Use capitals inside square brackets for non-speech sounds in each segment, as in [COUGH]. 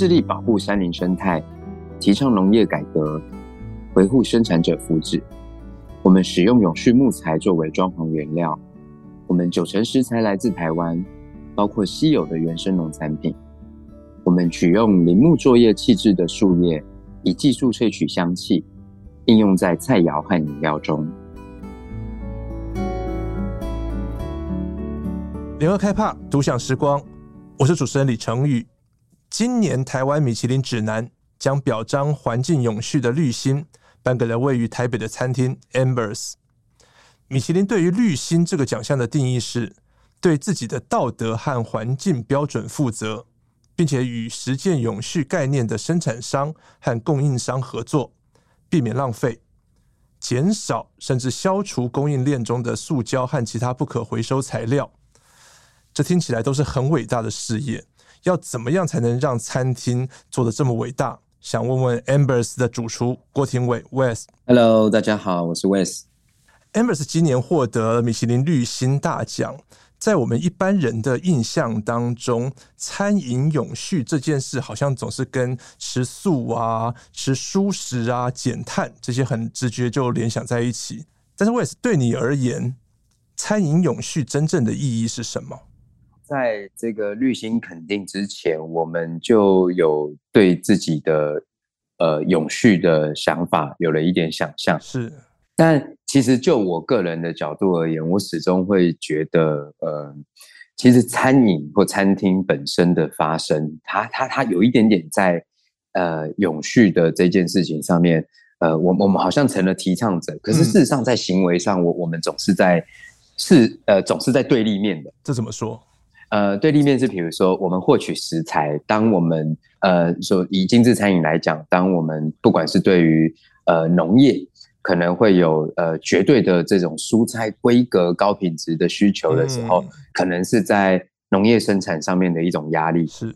致力保护山林生态，提倡农业改革，维护生产者福祉。我们使用永续木材作为装潢原料，我们九成食材来自台湾，包括稀有的原生农产品。我们取用林木作业气制的树叶，以技术萃取香气，应用在菜肴和饮料中。联合开帕独享时光，我是主持人李成宇。今年台湾米其林指南将表彰环境永续的绿星颁给了位于台北的餐厅 Ambers。米其林对于绿星这个奖项的定义是对自己的道德和环境标准负责，并且与实践永续概念的生产商和供应商合作，避免浪费，减少甚至消除供应链中的塑胶和其他不可回收材料。这听起来都是很伟大的事业，要怎么样才能让餐厅做得这么伟大？想问问 Ambers 的主厨郭廷伟 Wes。Hello，大家好，我是 Wes。Ambers 今年获得米其林绿星大奖，在我们一般人的印象当中，餐饮永续这件事好像总是跟吃素啊、吃蔬食啊、减碳这些很直觉就联想在一起。但是 Wes 对你而言，餐饮永续真正的意义是什么？在这个绿心肯定之前，我们就有对自己的呃永续的想法有了一点想象。是，但其实就我个人的角度而言，我始终会觉得，呃，其实餐饮或餐厅本身的发生，它它它有一点点在呃永续的这件事情上面，呃，我我们好像成了提倡者，可是事实上在行为上，我、嗯、我们总是在是呃总是在对立面的。这怎么说？呃，对立面是，比如说，我们获取食材，当我们呃说以精致餐饮来讲，当我们不管是对于呃农业可能会有呃绝对的这种蔬菜规格高品质的需求的时候，嗯、可能是在农业生产上面的一种压力。是，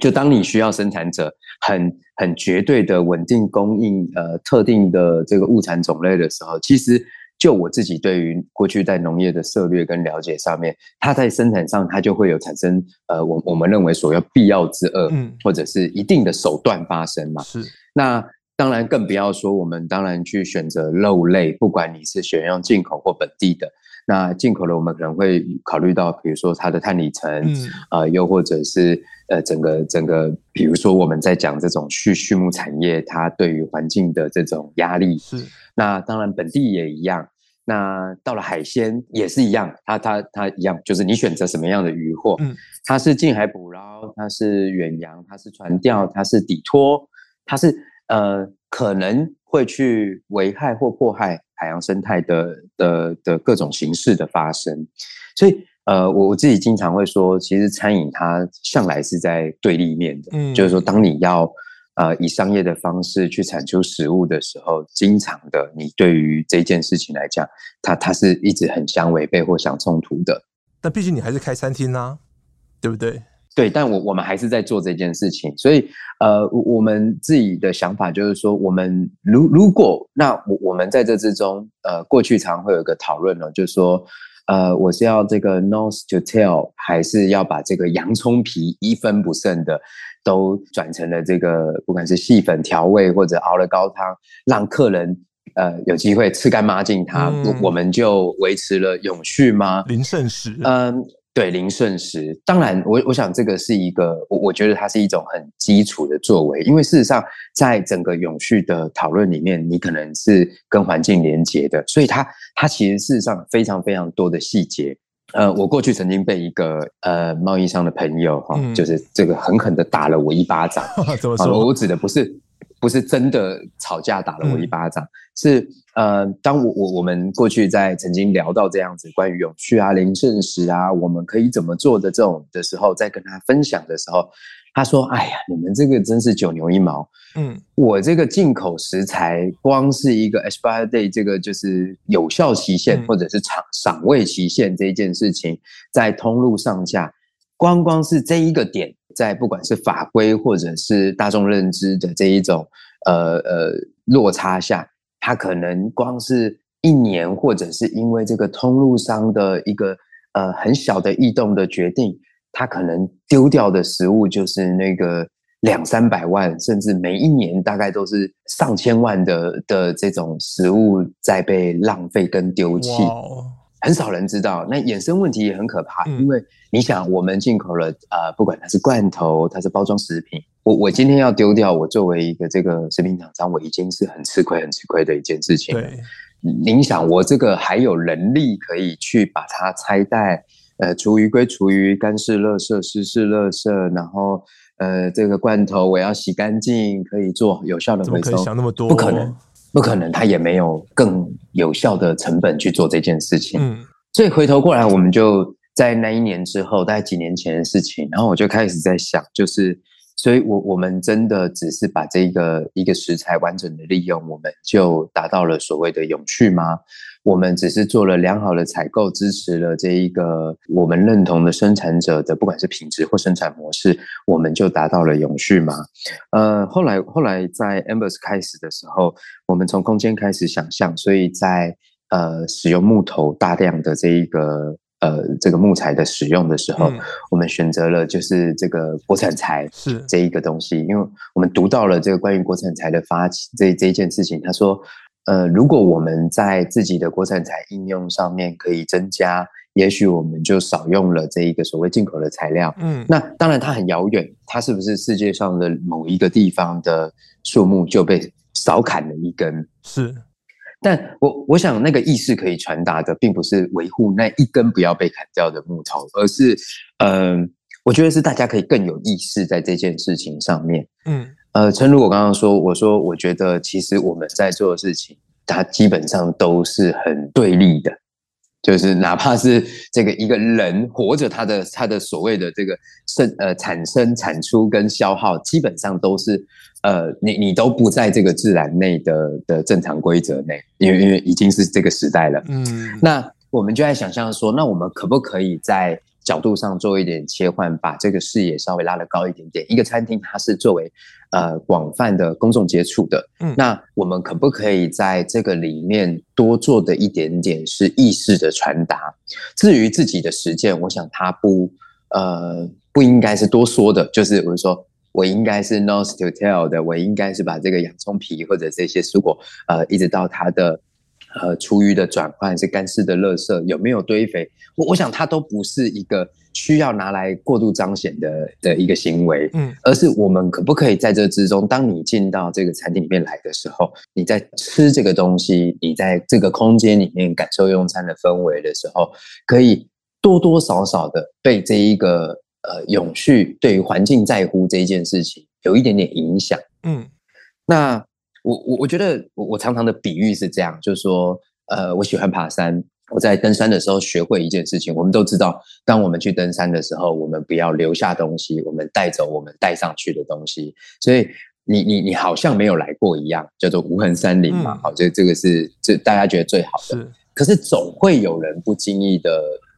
就当你需要生产者很很绝对的稳定供应呃特定的这个物产种类的时候，其实。就我自己对于过去在农业的策略跟了解上面，它在生产上它就会有产生呃，我我们认为所要必要之恶，嗯，或者是一定的手段发生嘛。是。那当然更不要说我们当然去选择肉类，不管你是选用进口或本地的，那进口的我们可能会考虑到，比如说它的碳里程，嗯，呃，又或者是呃整个整个，比如说我们在讲这种畜畜牧产业，它对于环境的这种压力是。那当然，本地也一样。那到了海鲜也是一样，它它它一样，就是你选择什么样的渔获，嗯，它是近海捕捞，它是远洋，它是船钓，它是底拖，它是呃可能会去危害或迫害海洋生态的的的各种形式的发生。所以呃，我我自己经常会说，其实餐饮它向来是在对立面的，嗯，就是说当你要。呃，以商业的方式去产出食物的时候，经常的，你对于这件事情来讲，它它是一直很相违背或相冲突的。但毕竟你还是开餐厅啊，对不对？对，但我我们还是在做这件事情，所以呃，我们自己的想法就是说，我们如如果那我我们在这之中，呃，过去常会有一个讨论呢，就是说。呃，我是要这个 nose to tail，还是要把这个洋葱皮一分不剩的都转成了这个，不管是细粉调味或者熬了高汤，让客人呃有机会吃干抹净它，嗯、我们就维持了永续吗？零剩食。嗯。对，零瞬时，当然我，我我想这个是一个，我我觉得它是一种很基础的作为，因为事实上，在整个永续的讨论里面，你可能是跟环境连接的，所以它它其实事实上非常非常多的细节。呃，我过去曾经被一个呃贸易商的朋友哈、嗯，就是这个狠狠的打了我一巴掌。[LAUGHS] 怎么说？我指的不是。不是真的吵架打了我一巴掌，嗯、是呃，当我我我们过去在曾经聊到这样子关于永续啊、零剩食啊，我们可以怎么做的这种的时候，在跟他分享的时候，他说：“哎呀，你们这个真是九牛一毛。”嗯，我这个进口食材，光是一个 expiry date 这个就是有效期限，或者是赏赏味期限这一件事情，在通路上架，光光是这一个点。在不管是法规或者是大众认知的这一种呃呃落差下，他可能光是一年，或者是因为这个通路商的一个呃很小的异动的决定，他可能丢掉的食物就是那个两三百万，甚至每一年大概都是上千万的的这种食物在被浪费跟丢弃。很少人知道，那衍生问题也很可怕，嗯、因为你想，我们进口了呃，不管它是罐头，它是包装食品，我我今天要丢掉，我作为一个这个食品厂商，我已经是很吃亏、很吃亏的一件事情。对，您想，我这个还有能力可以去把它拆袋，呃，厨余归厨余，干式垃圾、湿式垃圾，然后呃，这个罐头我要洗干净，可以做有效的回收。怎么可以想那么多？不可能。不可能，他也没有更有效的成本去做这件事情。嗯，所以回头过来，我们就在那一年之后，大概几年前的事情，然后我就开始在想，就是，所以我我们真的只是把这个一个食材完整的利用，我们就达到了所谓的永续吗？我们只是做了良好的采购，支持了这一个我们认同的生产者的，不管是品质或生产模式，我们就达到了永续吗？呃，后来后来在 Amber 开始的时候，我们从空间开始想象，所以在呃使用木头大量的这一个呃这个木材的使用的时候，嗯、我们选择了就是这个国产材是这一个东西，因为我们读到了这个关于国产材的发起这这一件事情，他说。呃，如果我们在自己的国产材应用上面可以增加，也许我们就少用了这一个所谓进口的材料。嗯，那当然它很遥远，它是不是世界上的某一个地方的树木就被少砍了一根？是，但我我想那个意识可以传达的，并不是维护那一根不要被砍掉的木头，而是，嗯、呃，我觉得是大家可以更有意识在这件事情上面。嗯。呃，诚如我刚刚说，我说我觉得其实我们在做的事情，它基本上都是很对立的，就是哪怕是这个一个人活着，他的他的所谓的这个生呃产生产出跟消耗，基本上都是呃你你都不在这个自然内的的正常规则内，因为因为已经是这个时代了。嗯，那我们就在想象说，那我们可不可以在角度上做一点切换，把这个视野稍微拉得高一点点。一个餐厅它是作为呃广泛的公众接触的，嗯，那我们可不可以在这个里面多做的一点点是意识的传达？至于自己的实践，我想它不呃不应该是多说的，就是我说我应该是 nose to tail 的，我应该是把这个洋葱皮或者这些蔬果呃一直到它的。呃，厨余的转换是干式的垃圾，有没有堆肥？我我想它都不是一个需要拿来过度彰显的的一个行为，嗯，而是我们可不可以在这之中，当你进到这个餐厅里面来的时候，你在吃这个东西，你在这个空间里面感受用餐的氛围的时候，可以多多少少的被这一个呃永续对于环境在乎这一件事情有一点点影响，嗯，那。我我我觉得我我常常的比喻是这样，就是说，呃，我喜欢爬山。我在登山的时候学会一件事情，我们都知道，当我们去登山的时候，我们不要留下东西，我们带走我们带上去的东西。所以你你你好像没有来过一样，叫做无痕山林嘛。好，这这个是这大家觉得最好的。是。可是总会有人不经意的，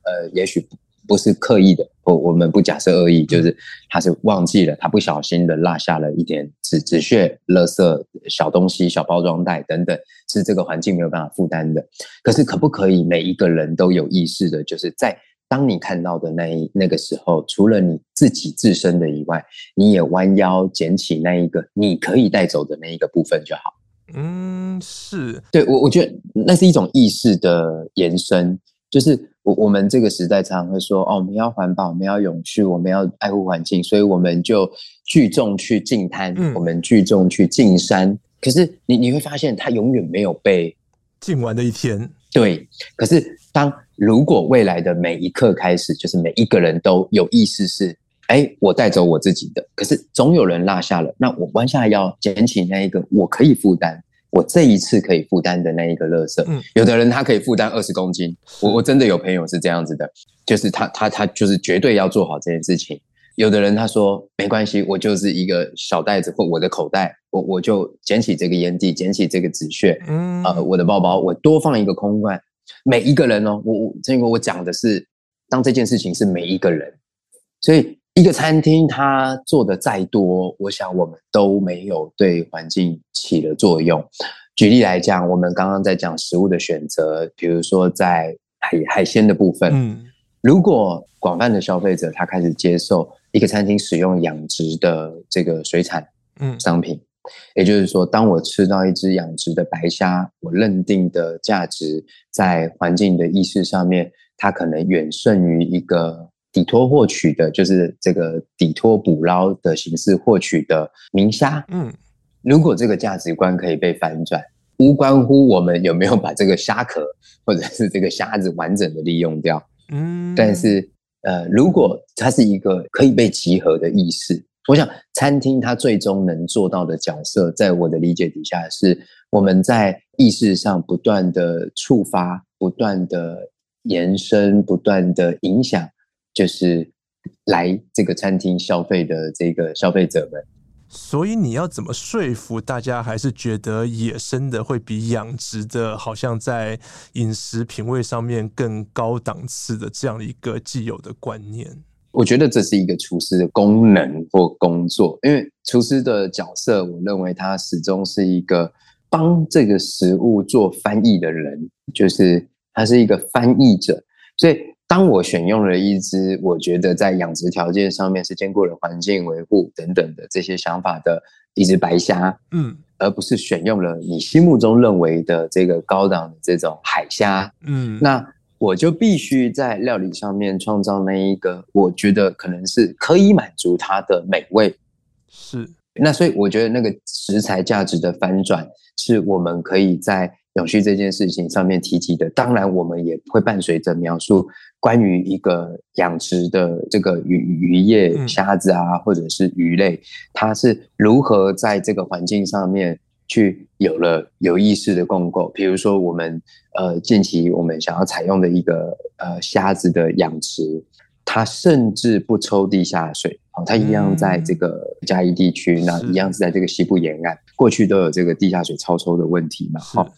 呃，也许。不是刻意的，我我们不假设恶意，就是他是忘记了，他不小心的落下了一点纸纸屑、垃圾、小东西、小包装袋等等，是这个环境没有办法负担的。可是可不可以每一个人都有意识的，就是在当你看到的那一那个时候，除了你自己自身的以外，你也弯腰捡起那一个你可以带走的那一个部分就好。嗯，是对我我觉得那是一种意识的延伸。就是我我们这个时代常常会说哦，我们要环保，我们要永续，我们要爱护环境，所以我们就聚众去净滩，嗯、我们聚众去净山。可是你你会发现，它永远没有被净完的一天。对。可是当如果未来的每一刻开始，就是每一个人都有意识是，哎，我带走我自己的，可是总有人落下了，那我弯下腰捡起那一个我可以负担。我这一次可以负担的那一个垃圾，嗯，有的人他可以负担二十公斤，我我真的有朋友是这样子的，就是他他他就是绝对要做好这件事情。有的人他说没关系，我就是一个小袋子或我的口袋，我我就捡起这个烟蒂，捡起这个纸屑，嗯，呃，我的包包我多放一个空罐。每一个人哦，我我这个我讲的是，当这件事情是每一个人，所以。一个餐厅，它做的再多，我想我们都没有对环境起了作用。举例来讲，我们刚刚在讲食物的选择，比如说在海海鲜的部分，嗯，如果广泛的消费者他开始接受一个餐厅使用养殖的这个水产嗯商品，嗯、也就是说，当我吃到一只养殖的白虾，我认定的价值在环境的意识上面，它可能远胜于一个底托获取的，就是这个底托捕捞的形式获取的明虾。嗯，如果这个价值观可以被反转，无关乎我们有没有把这个虾壳或者是这个虾子完整的利用掉。嗯，但是，呃，如果它是一个可以被集合的意识，我想餐厅它最终能做到的角色，在我的理解底下，是我们在意识上不断的触发、不断的延伸、不断的影响，就是来这个餐厅消费的这个消费者们。所以你要怎么说服大家，还是觉得野生的会比养殖的，好像在饮食品味上面更高档次的这样一个既有的观念？我觉得这是一个厨师的功能或工作，因为厨师的角色，我认为他始终是一个帮这个食物做翻译的人，就是他是一个翻译者，所以。当我选用了一只我觉得在养殖条件上面是兼顾了环境维护等等的这些想法的一只白虾，嗯，而不是选用了你心目中认为的这个高档的这种海虾，嗯，那我就必须在料理上面创造那一个我觉得可能是可以满足它的美味，是。那所以我觉得那个食材价值的翻转是我们可以在。永续这件事情上面提及的，当然我们也会伴随着描述关于一个养殖的这个鱼渔业虾子啊，或者是鱼类，它是如何在这个环境上面去有了有意识的共构。比如说，我们呃近期我们想要采用的一个呃虾子的养殖，它甚至不抽地下水，哦，它一样在这个嘉义地区，那一样是在这个西部沿岸，过去都有这个地下水超抽的问题嘛，好。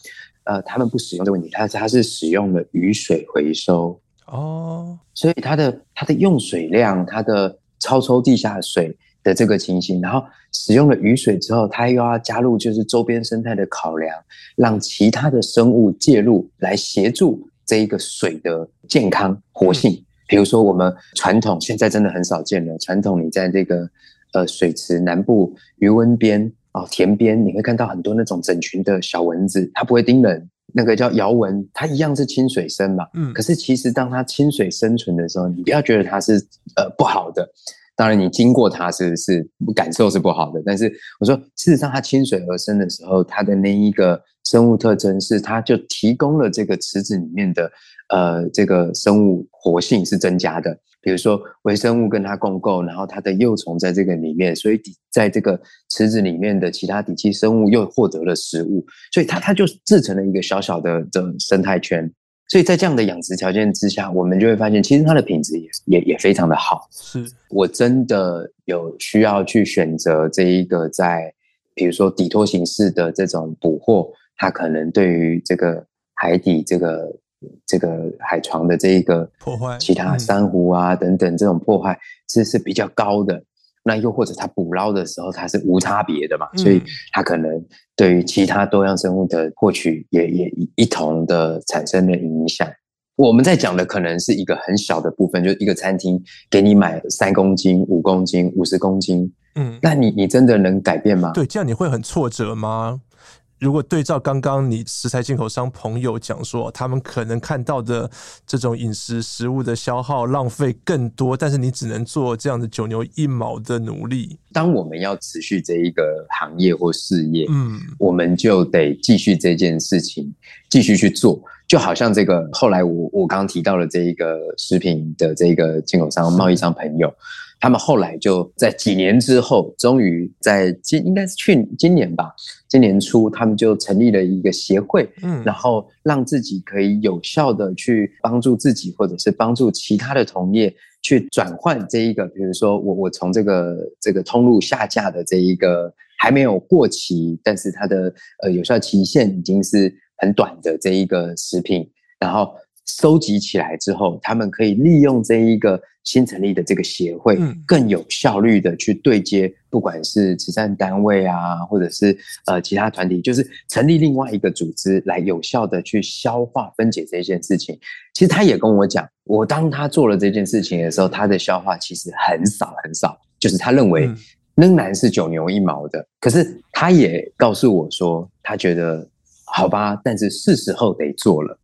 呃，他们不使用这个问题，它它是使用了雨水回收哦，所以它的它的用水量，它的超抽地下水的这个情形，然后使用了雨水之后，它又要加入就是周边生态的考量，让其他的生物介入来协助这一个水的健康活性。嗯、比如说我们传统现在真的很少见了，传统你在这个呃水池南部鱼温边。哦，田边你会看到很多那种整群的小蚊子，它不会叮人，那个叫摇蚊，它一样是亲水生嘛。嗯，可是其实当它亲水生存的时候，你不要觉得它是呃不好的，当然你经过它是是感受是不好的，但是我说事实上它亲水而生的时候，它的那一个生物特征是它就提供了这个池子里面的呃这个生物活性是增加的。比如说微生物跟它共构，然后它的幼虫在这个里面，所以底在这个池子里面的其他底栖生物又获得了食物，所以它它就制成了一个小小的这种生态圈。所以在这样的养殖条件之下，我们就会发现，其实它的品质也也也非常的好。是我真的有需要去选择这一个在比如说底托形式的这种捕获，它可能对于这个海底这个。这个海床的这一个破坏，其他珊瑚啊等等这种破坏是是比较高的。那又或者它捕捞的时候它是无差别的嘛，所以它可能对于其他多样生物的获取也也一同的产生了影响。我们在讲的可能是一个很小的部分，就是一个餐厅给你买三公斤、五公斤、五十公斤，嗯，那你你真的能改变吗？对，这样你会很挫折吗？如果对照刚刚你食材进口商朋友讲说，他们可能看到的这种饮食食物的消耗浪费更多，但是你只能做这样的九牛一毛的努力。当我们要持续这一个行业或事业，嗯，我们就得继续这件事情，继续去做。就好像这个后来我我刚刚提到了这一个食品的这个进口商贸易商朋友。他们后来就在几年之后，终于在今应该是去今年吧，今年初他们就成立了一个协会，嗯，然后让自己可以有效的去帮助自己，或者是帮助其他的同业去转换这一个，比如说我我从这个这个通路下架的这一个还没有过期，但是它的呃有效期限已经是很短的这一个食品，然后。收集起来之后，他们可以利用这一个新成立的这个协会，更有效率的去对接，不管是慈善单位啊，或者是呃其他团体，就是成立另外一个组织来有效的去消化分解这件事情。其实他也跟我讲，我当他做了这件事情的时候，他的消化其实很少很少，就是他认为仍然是九牛一毛的。可是他也告诉我说，他觉得好吧，但是是时候得做了。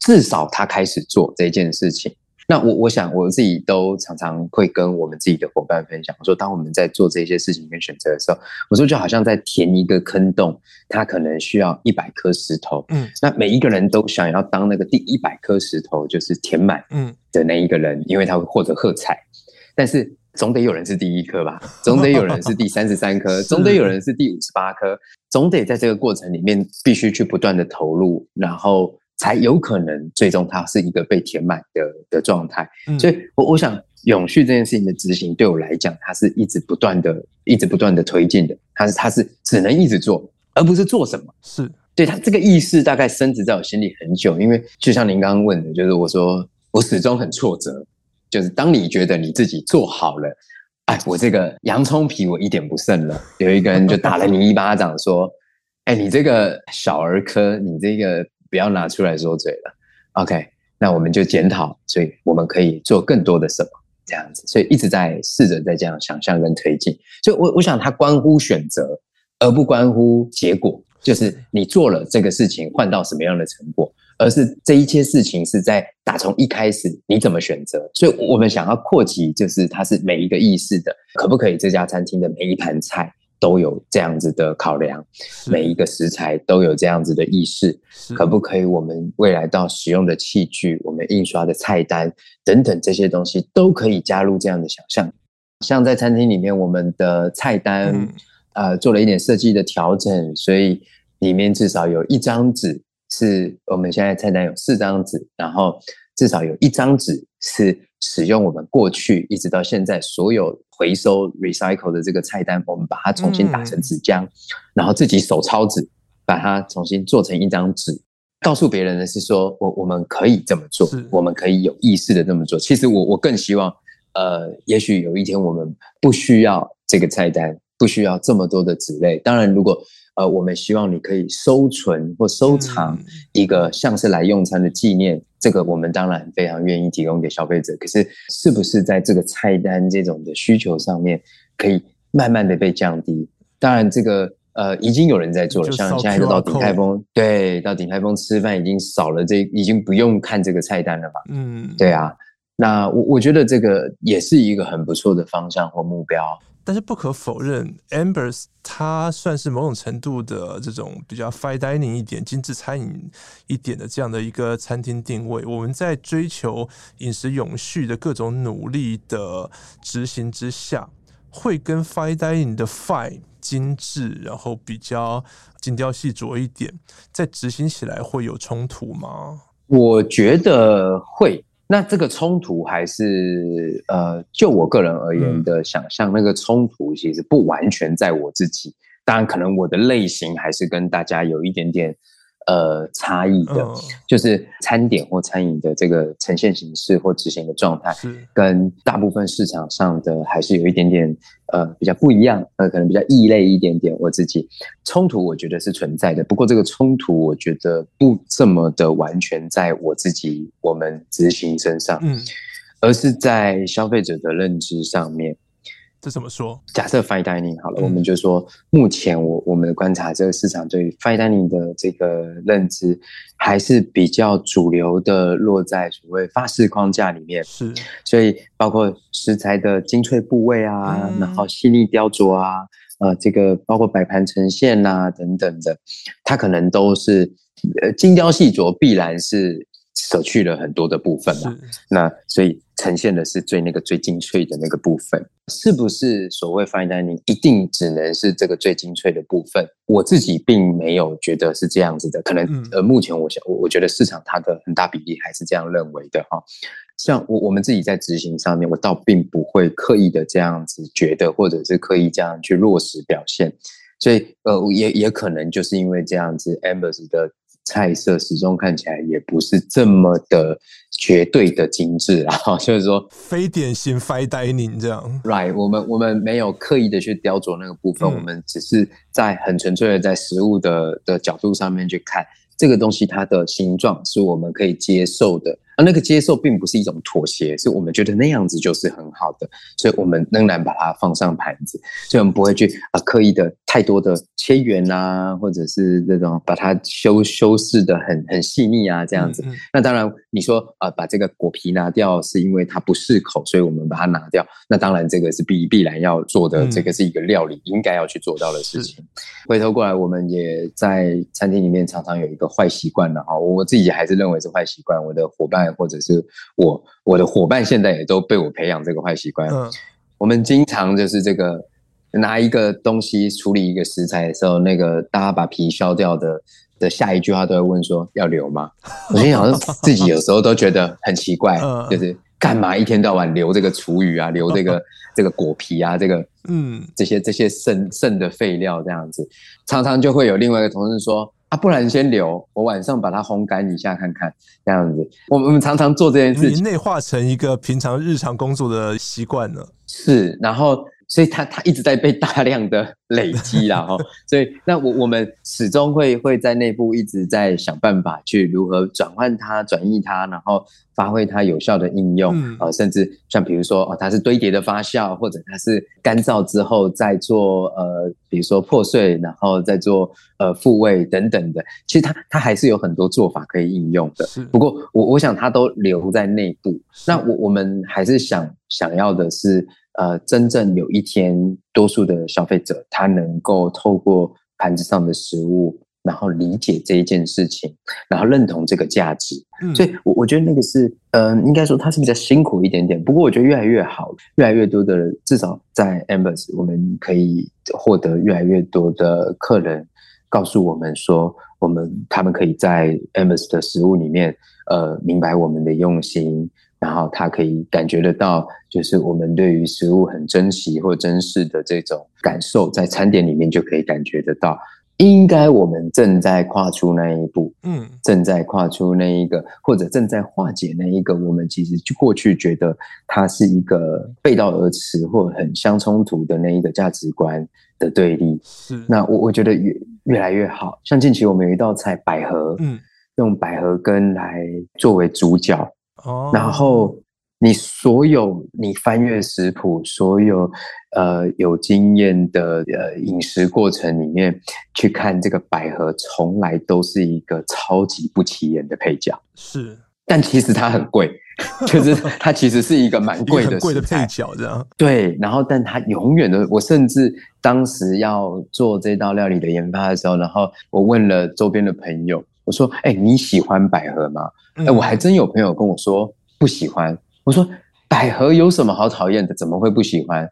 至少他开始做这件事情，那我我想我自己都常常会跟我们自己的伙伴分享，我说当我们在做这些事情跟选择的时候，我说就好像在填一个坑洞，它可能需要一百颗石头，嗯，那每一个人都想要当那个第一百颗石头就是填满，嗯。的那一个人，因为他会获得喝彩，但是总得有人是第一颗吧，总得有人是第三十三颗，[LAUGHS] 总得有人是第五十八颗，总得在这个过程里面必须去不断的投入，然后。才有可能最终它是一个被填满的的状态，所以我我想永续这件事情的执行对我来讲，它是一直不断的、一直不断的推进的，它是它是只能一直做，而不是做什么。是对它这个意识大概深植在我心里很久，因为就像您刚刚问的，就是我说我始终很挫折，就是当你觉得你自己做好了，哎，我这个洋葱皮我一点不剩了，有一个人就打了你一巴掌，说，哎，你这个小儿科，你这个。不要拿出来说嘴了，OK？那我们就检讨，所以我们可以做更多的什么这样子，所以一直在试着在这样想象跟推进。所以我，我想它关乎选择，而不关乎结果，就是你做了这个事情换到什么样的成果，而是这一切事情是在打从一开始你怎么选择。所以我们想要扩及，就是它是每一个意识的，可不可以这家餐厅的每一盘菜。都有这样子的考量，每一个食材都有这样子的意识，可不可以？我们未来到使用的器具，我们印刷的菜单等等这些东西，都可以加入这样的想象。像在餐厅里面，我们的菜单，嗯、呃，做了一点设计的调整，所以里面至少有一张纸，是我们现在菜单有四张纸，然后至少有一张纸是使用我们过去一直到现在所有。回收 recycle 的这个菜单，我们把它重新打成纸浆，然后自己手抄纸，把它重新做成一张纸，告诉别人的是说，我我们可以这么做，我们可以有意识的这么做。其实我我更希望，呃，也许有一天我们不需要这个菜单，不需要这么多的纸类。当然，如果呃，我们希望你可以收存或收藏一个像是来用餐的纪念，嗯、这个我们当然非常愿意提供给消费者。可是，是不是在这个菜单这种的需求上面，可以慢慢的被降低？当然，这个呃，已经有人在做了，像现在就到鼎泰丰，对，到鼎泰丰吃饭已经少了这，已经不用看这个菜单了吧？嗯，对啊。那我我觉得这个也是一个很不错的方向或目标。但是不可否认，Amber's 它算是某种程度的这种比较 fine dining 一点、精致餐饮一点的这样的一个餐厅定位。我们在追求饮食永续的各种努力的执行之下，会跟 fine dining 的 fine 精致，然后比较精雕细琢一点，在执行起来会有冲突吗？我觉得会。那这个冲突还是呃，就我个人而言的想象，那个冲突其实不完全在我自己。当然，可能我的类型还是跟大家有一点点。呃，差异的，就是餐点或餐饮的这个呈现形式或执行的状态，跟大部分市场上的还是有一点点呃比较不一样，呃，可能比较异类一点点。我自己冲突，我觉得是存在的，不过这个冲突，我觉得不这么的完全在我自己我们执行身上，嗯，而是在消费者的认知上面。这怎么说？假设 fine dining 好了，嗯、我们就说，目前我我们的观察，这个市场对 fine dining 的这个认知，还是比较主流的，落在所谓法式框架里面。是，所以包括食材的精粹部位啊，嗯、然后细腻雕琢啊，呃，这个包括摆盘呈现啊等等的，它可能都是呃精雕细琢，必然是。舍去了很多的部分嘛，那所以呈现的是最那个最精粹的那个部分，是不是所谓 fine dining 一定只能是这个最精粹的部分？我自己并没有觉得是这样子的，可能呃，目前我想，我我觉得市场它的很大比例还是这样认为的哈。像我我们自己在执行上面，我倒并不会刻意的这样子觉得，或者是刻意这样去落实表现，所以呃，也也可能就是因为这样子，Amber's 的。菜色始终看起来也不是这么的绝对的精致啊，[LAUGHS] 就是说非典型 fine dining 这样。Right，我们我们没有刻意的去雕琢那个部分，嗯、我们只是在很纯粹的在食物的的角度上面去看这个东西，它的形状是我们可以接受的。而那个接受并不是一种妥协，是我们觉得那样子就是很好的，所以我们仍然把它放上盘子，所以我们不会去啊刻意的太多的切圆啊，或者是这种把它修修饰的很很细腻啊这样子。嗯嗯，那当然你说啊把这个果皮拿掉是因为它不适口，所以我们把它拿掉。那当然这个是必必然要做的，这个是一个料理应该要去做到的事情。回头过来，我们也在餐厅里面常常有一个坏习惯的哈，我自己还是认为是坏习惯，我的伙伴。或者是我我的伙伴现在也都被我培养这个坏习惯。嗯，我们经常就是这个拿一个东西处理一个食材的时候，那个大家把皮削掉的的下一句话都会问说要留吗？[LAUGHS] 我心想自己有时候都觉得很奇怪，就是干嘛一天到晚留这个厨余啊，留这个 [LAUGHS] 这个果皮啊，这个嗯这些这些剩剩的废料这样子，常常就会有另外一个同事说。啊，不然先留，我晚上把它烘干一下看看，这样子。我们我们常常做这件事情，内化成一个平常日常工作的习惯了。是，然后。所以它它一直在被大量的累积啦 [LAUGHS] 哈，所以那我我们始终会会在内部一直在想办法去如何转换它、转移它，然后发挥它有效的应用啊、嗯，甚至像比如说哦，它是堆叠的发酵，或者它是干燥之后再做呃，比如说破碎，然后再做呃复位等等的，其实它它还是有很多做法可以应用的。不过我我想它都留在内部，那我我们还是想想要的是。呃，真正有一天，多数的消费者他能够透过盘子上的食物，然后理解这一件事情，然后认同这个价值。嗯，所以，我我觉得那个是，呃，应该说他是比较辛苦一点点。不过，我觉得越来越好，越来越多的人，至少在 Ambers，我们可以获得越来越多的客人告诉我们说，我们他们可以在 Ambers 的食物里面，呃，明白我们的用心。然后他可以感觉得到，就是我们对于食物很珍惜或珍视的这种感受，在餐点里面就可以感觉得到。应该我们正在跨出那一步，嗯，正在跨出那一个，或者正在化解那一个，我们其实就过去觉得它是一个背道而驰或很相冲突的那一个价值观的对立。是，那我我觉得越越来越好。像近期我们有一道菜百合，嗯，用百合根来作为主角。哦，然后你所有你翻阅食谱，所有呃有经验的呃饮食过程里面去看这个百合，从来都是一个超级不起眼的配角。是，但其实它很贵，[LAUGHS] 就是它其实是一个蛮贵的贵的配角，这样。对，然后但它永远都，我甚至当时要做这道料理的研发的时候，然后我问了周边的朋友。我说：“哎、欸，你喜欢百合吗？哎、欸，我还真有朋友跟我说不喜欢。我说百合有什么好讨厌的？怎么会不喜欢？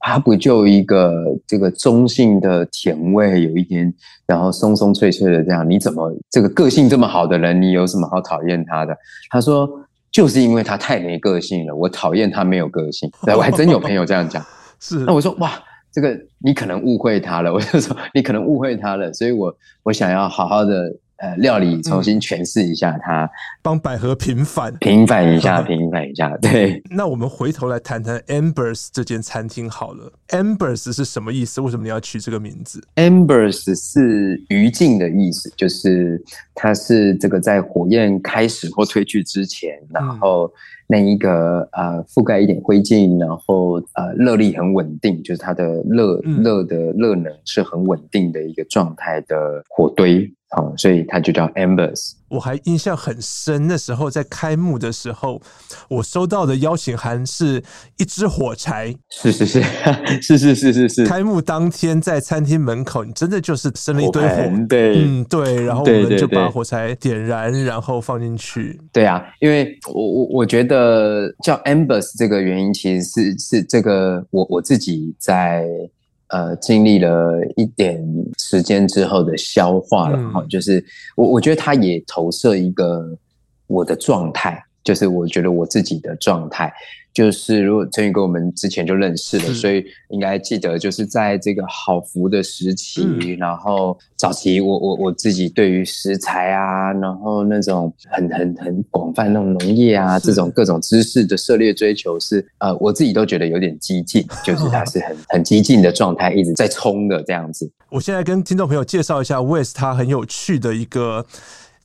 它不就一个这个中性的甜味，有一点，然后松松脆脆的这样。你怎么这个个性这么好的人，你有什么好讨厌他的？”他说：“就是因为他太没个性了，我讨厌他没有个性。”对，我还真有朋友这样讲。[LAUGHS] 是，那我说哇，这个你可能误会他了。我就说你可能误会他了，所以我我想要好好的。呃，料理重新诠释一下它，帮、嗯、百合平反，平反一下，[LAUGHS] 平反一下。对，[LAUGHS] 那我们回头来谈谈 Ambers 这间餐厅好了。Ambers 是什么意思？为什么你要取这个名字？Ambers 是余烬的意思，就是它是这个在火焰开始或退去之前，然后那一个呃覆盖一点灰烬，然后呃热力很稳定，就是它的热热的热能是很稳定的一个状态的火堆。好，所以它就叫 Amber's。我还印象很深，那时候在开幕的时候，我收到的邀请函是一支火柴。是是是，是 [LAUGHS] 是是是是。开幕当天在餐厅门口，你真的就是生了一堆火柴。对，嗯，对。然后我们就把火柴点燃，然后放进去。对啊，因为我我我觉得叫 Amber's 这个原因，其实是是这个我我自己在。呃，经历了一点时间之后的消化了哈、嗯，就是我我觉得它也投射一个我的状态，就是我觉得我自己的状态，就是如果陈宇哥我们之前就认识了，所以应该记得，就是在这个好福的时期，嗯、然后早期我我我自己对于食材啊，然后那种很很很广泛那种农业啊，这种各种知识的涉猎追求是呃，我自己都觉得有点激进，就是它 [LAUGHS] 是很很激进的状态，一直在冲的这样子。我现在跟听众朋友介绍一下 Wes，他很有趣的一个。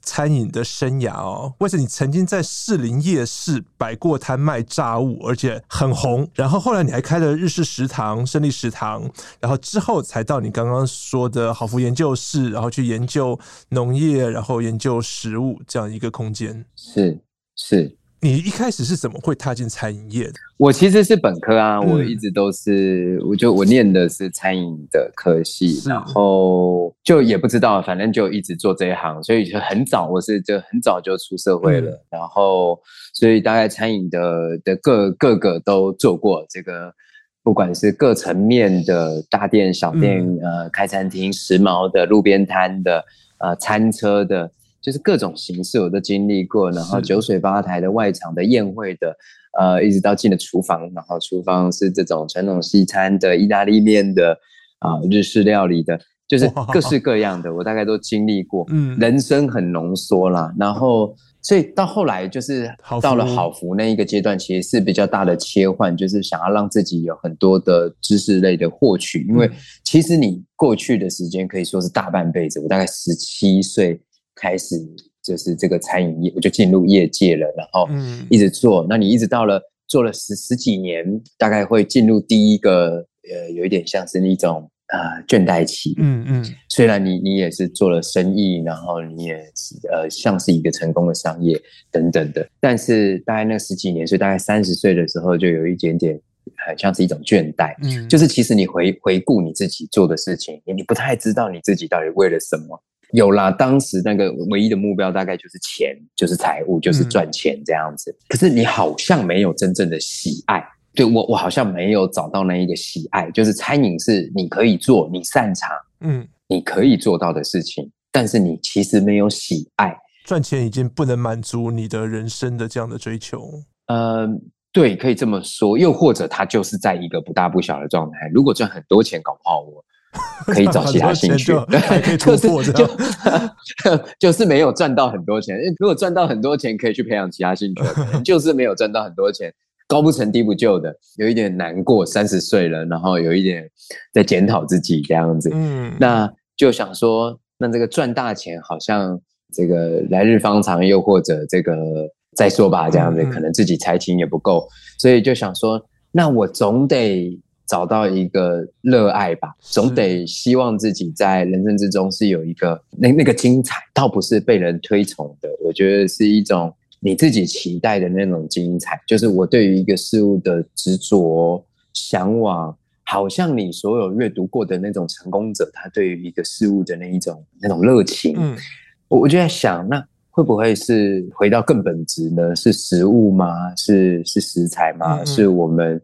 餐饮的生涯哦，为什么你曾经在士林夜市摆过摊卖炸物，而且很红？然后后来你还开了日式食堂、胜利食堂，然后之后才到你刚刚说的好福研究室，然后去研究农业，然后研究食物这样一个空间。是是。你一开始是怎么会踏进餐饮业的？我其实是本科啊，我一直都是，我就我念的是餐饮的科系，然后就也不知道，反正就一直做这一行，所以就很早，我是就很早就出社会了，然后所以大概餐饮的的各各个都做过，这个不管是各层面的大店、小店，呃，开餐厅、时髦的、路边摊的、呃，餐车的。就是各种形式我都经历过，然后酒水吧台的、外场的、宴会的，呃，一直到进了厨房，然后厨房是这种传统西餐的、意大利面的，啊、呃，日式料理的，就是各式各样的，我大概都经历过。嗯，人生很浓缩啦，然后所以到后来就是到了好福那一个阶段，其实是比较大的切换，就是想要让自己有很多的知识类的获取，因为其实你过去的时间可以说是大半辈子，我大概十七岁。开始就是这个餐饮业，我就进入业界了，然后一直做。嗯、那你一直到了做了十十几年，大概会进入第一个呃，有一点像是那种呃倦怠期。嗯嗯。虽然你你也是做了生意，然后你也是呃像是一个成功的商业等等的，但是大概那十几年，所以大概三十岁的时候，就有一点点很像是一种倦怠。嗯。就是其实你回回顾你自己做的事情，你不太知道你自己到底为了什么。有啦，当时那个唯一的目标大概就是钱，就是财务，就是赚钱这样子。嗯。可是你好像没有真正的喜爱，对，我我好像没有找到那一个喜爱，就是餐饮是你可以做，你擅长，嗯，你可以做到的事情，但是你其实没有喜爱。赚钱已经不能满足你的人生的这样的追求。呃，对，可以这么说。又或者他就是在一个不大不小的状态。如果赚很多钱，搞不好我。[LAUGHS] 可以找其他兴趣，[LAUGHS] 就是就 [LAUGHS] 就是没有赚到很多钱。如果赚到很多钱，可以去培养其他兴趣。就是没有赚到很多钱，高不成低不就的，有一点难过。三十岁了，然后有一点在检讨自己这样子。嗯，那就想说，那这个赚大钱好像这个来日方长，又或者这个再说吧，这样子可能自己财情也不够，所以就想说，那我总得。找到一个热爱吧，总得希望自己在人生之中是有一个那那个精彩，倒不是被人推崇的，我觉得是一种你自己期待的那种精彩，就是我对于一个事物的执着、向往，好像你所有阅读过的那种成功者，他对于一个事物的那一种那种热情，嗯，我我就在想，那会不会是回到更本质呢？是食物吗？是是食材吗？嗯、是我们。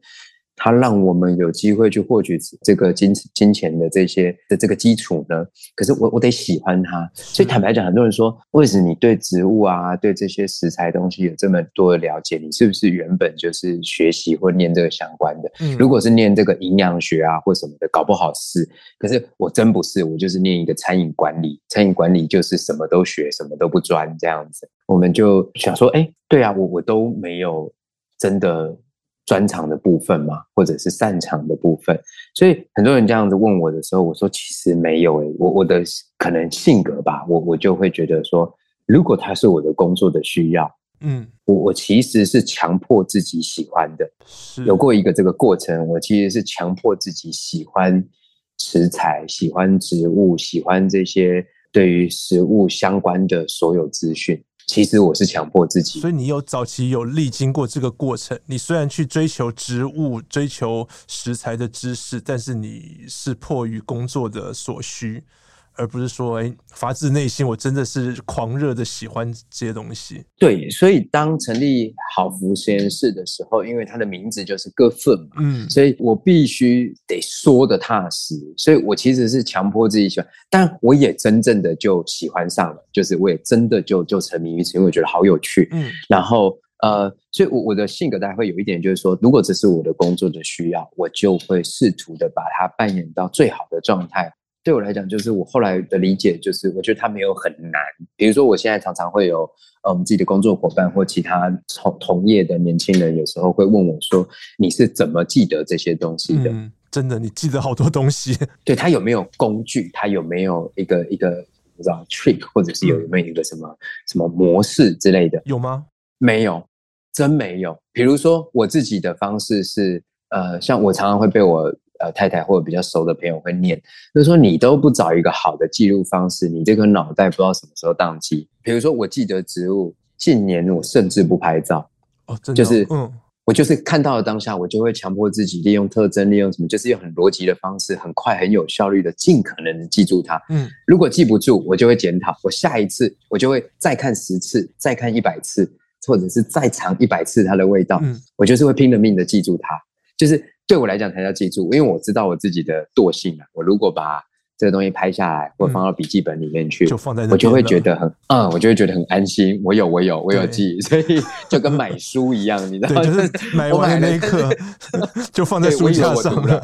它让我们有机会去获取这个金金钱的这些的这个基础呢？可是我我得喜欢它，所以坦白讲，很多人说，为什么你对植物啊，对这些食材东西有这么多的了解？你是不是原本就是学习或念这个相关的？嗯，如果是念这个营养学啊或什么的，搞不好是。可是我真不是，我就是念一个餐饮管理，餐饮管理就是什么都学，什么都不专这样子。我们就想说，哎，对啊，我我都没有真的。专长的部分嘛，或者是擅长的部分，所以很多人这样子问我的时候，我说其实没有诶、欸，我我的可能性格吧，我我就会觉得说，如果他是我的工作的需要，嗯，我我其实是强迫自己喜欢的，有过一个这个过程，我其实是强迫自己喜欢食材，喜欢植物，喜欢这些对于食物相关的所有资讯。其实我是强迫自己，所以你有早期有历经过这个过程。你虽然去追求植物、追求食材的知识，但是你是迫于工作的所需。而不是说，哎，发自内心，我真的是狂热的喜欢这些东西。对，所以当成立好福实验室的时候，因为它的名字就是各份嘛，嗯，所以我必须得说的踏实。所以我其实是强迫自己喜欢，但我也真正的就喜欢上了，就是我也真的就就沉迷于此，因为我觉得好有趣，嗯，然后呃，所以我我的性格大概会有一点，就是说，如果这是我的工作的需要，我就会试图的把它扮演到最好的状态。对我来讲，就是我后来的理解，就是我觉得它没有很难。比如说，我现在常常会有呃我们自己的工作伙伴或其他同同业的年轻人，有时候会问我说：“你是怎么记得这些东西的？”嗯，真的，你记得好多东西。[LAUGHS] 对，他有没有工具？他有没有一个一个不知道 trick，或者是有没有一个什么、嗯、什么模式之类的？有吗？没有，真没有。比如说，我自己的方式是呃，像我常常会被我。呃，太太或者比较熟的朋友会念，就是说你都不找一个好的记录方式，你这个脑袋不知道什么时候宕机。比如说，我记得植物，近年我甚至不拍照，哦，真的哦，就是，嗯，我就是看到了当下，我就会强迫自己利用特征，利用什么，就是用很逻辑的方式，很快很有效率的，尽可能的记住它。嗯，如果记不住，我就会检讨，我下一次我就会再看十次，再看一百次，或者是再尝一百次它的味道。嗯，我就是会拼了命的记住它，就是。对我来讲，才要记住，因为我知道我自己的惰性啊。我如果把这个东西拍下来，或放到笔记本里面去，就放在那，我就会觉得很，嗯，我就会觉得很安心。我有，我有，我有记，所以就跟买书一样，你知道吗？就是买完的那一刻 [LAUGHS] 就放在书架上了。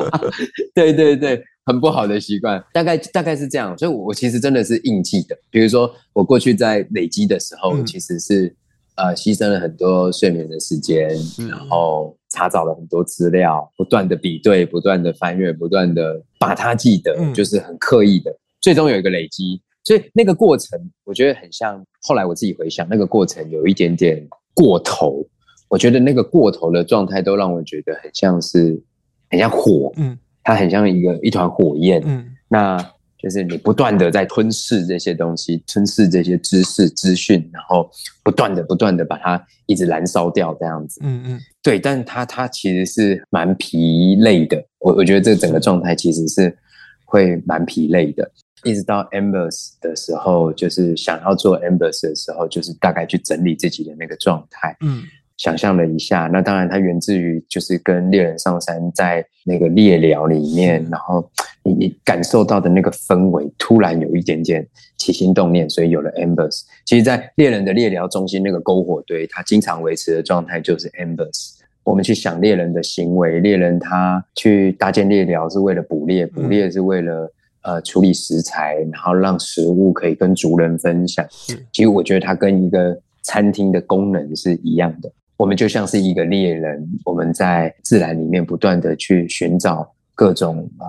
[LAUGHS] 对对对，很不好的习惯，大概大概是这样。所以，我其实真的是硬记的。比如说，我过去在累积的时候，其实是。呃，牺牲了很多睡眠的时间，然后查找了很多资料，不断的比对，不断的翻阅，不断的把它记得，嗯、就是很刻意的，最终有一个累积。所以那个过程，我觉得很像。后来我自己回想，那个过程有一点点过头。我觉得那个过头的状态，都让我觉得很像是，很像火，嗯，它很像一个一团火焰，嗯，那。就是你不断的在吞噬这些东西，吞噬这些知识资讯，然后不断的不断的把它一直燃烧掉，这样子。嗯嗯，对，但是它它其实是蛮疲累的。我我觉得这整个状态其实是会蛮疲累的。一直到 Embers 的时候，就是想要做 Embers 的时候，就是大概去整理自己的那个状态。嗯。想象了一下，那当然它源自于就是跟猎人上山在那个猎寮里面，然后你你感受到的那个氛围，突然有一点点起心动念，所以有了 Embers。其实，在猎人的猎寮中心那个篝火堆，它经常维持的状态就是 Embers。我们去想猎人的行为，猎人他去搭建猎寮是为了捕猎，捕猎是为了呃处理食材，然后让食物可以跟族人分享。其实我觉得它跟一个餐厅的功能是一样的。我们就像是一个猎人，我们在自然里面不断的去寻找各种呃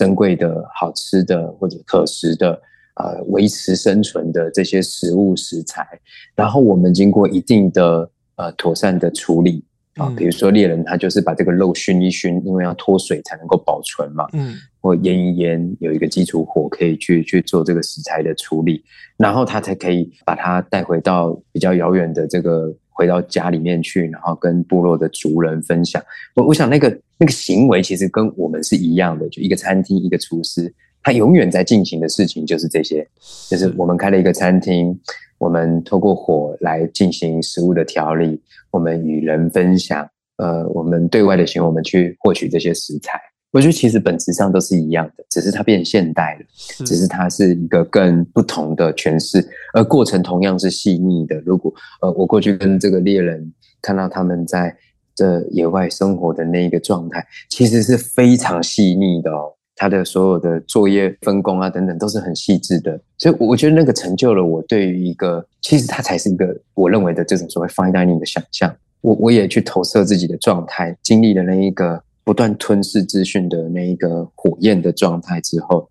珍贵的好吃的或者可食的呃维持生存的这些食物食材，然后我们经过一定的呃妥善的处理啊，比如说猎人他就是把这个肉熏一熏，因为要脱水才能够保存嘛，嗯，或腌一腌，有一个基础火可以去去做这个食材的处理，然后他才可以把它带回到比较遥远的这个。回到家里面去，然后跟部落的族人分享。我我想那个那个行为其实跟我们是一样的，就一个餐厅，一个厨师，他永远在进行的事情就是这些，就是我们开了一个餐厅，我们透过火来进行食物的调理，我们与人分享，呃，我们对外的行为，我们去获取这些食材。我觉得其实本质上都是一样的，只是它变现代了，是只是它是一个更不同的诠释，而过程同样是细腻的。如果呃，我过去跟这个猎人看到他们在这野外生活的那一个状态，其实是非常细腻的哦。他的所有的作业分工啊等等都是很细致的，所以我觉得那个成就了我对于一个，其实它才是一个我认为的这种所谓 fine dining 的想象。我我也去投射自己的状态，经历了那一个。不断吞噬资讯的那一个火焰的状态之后，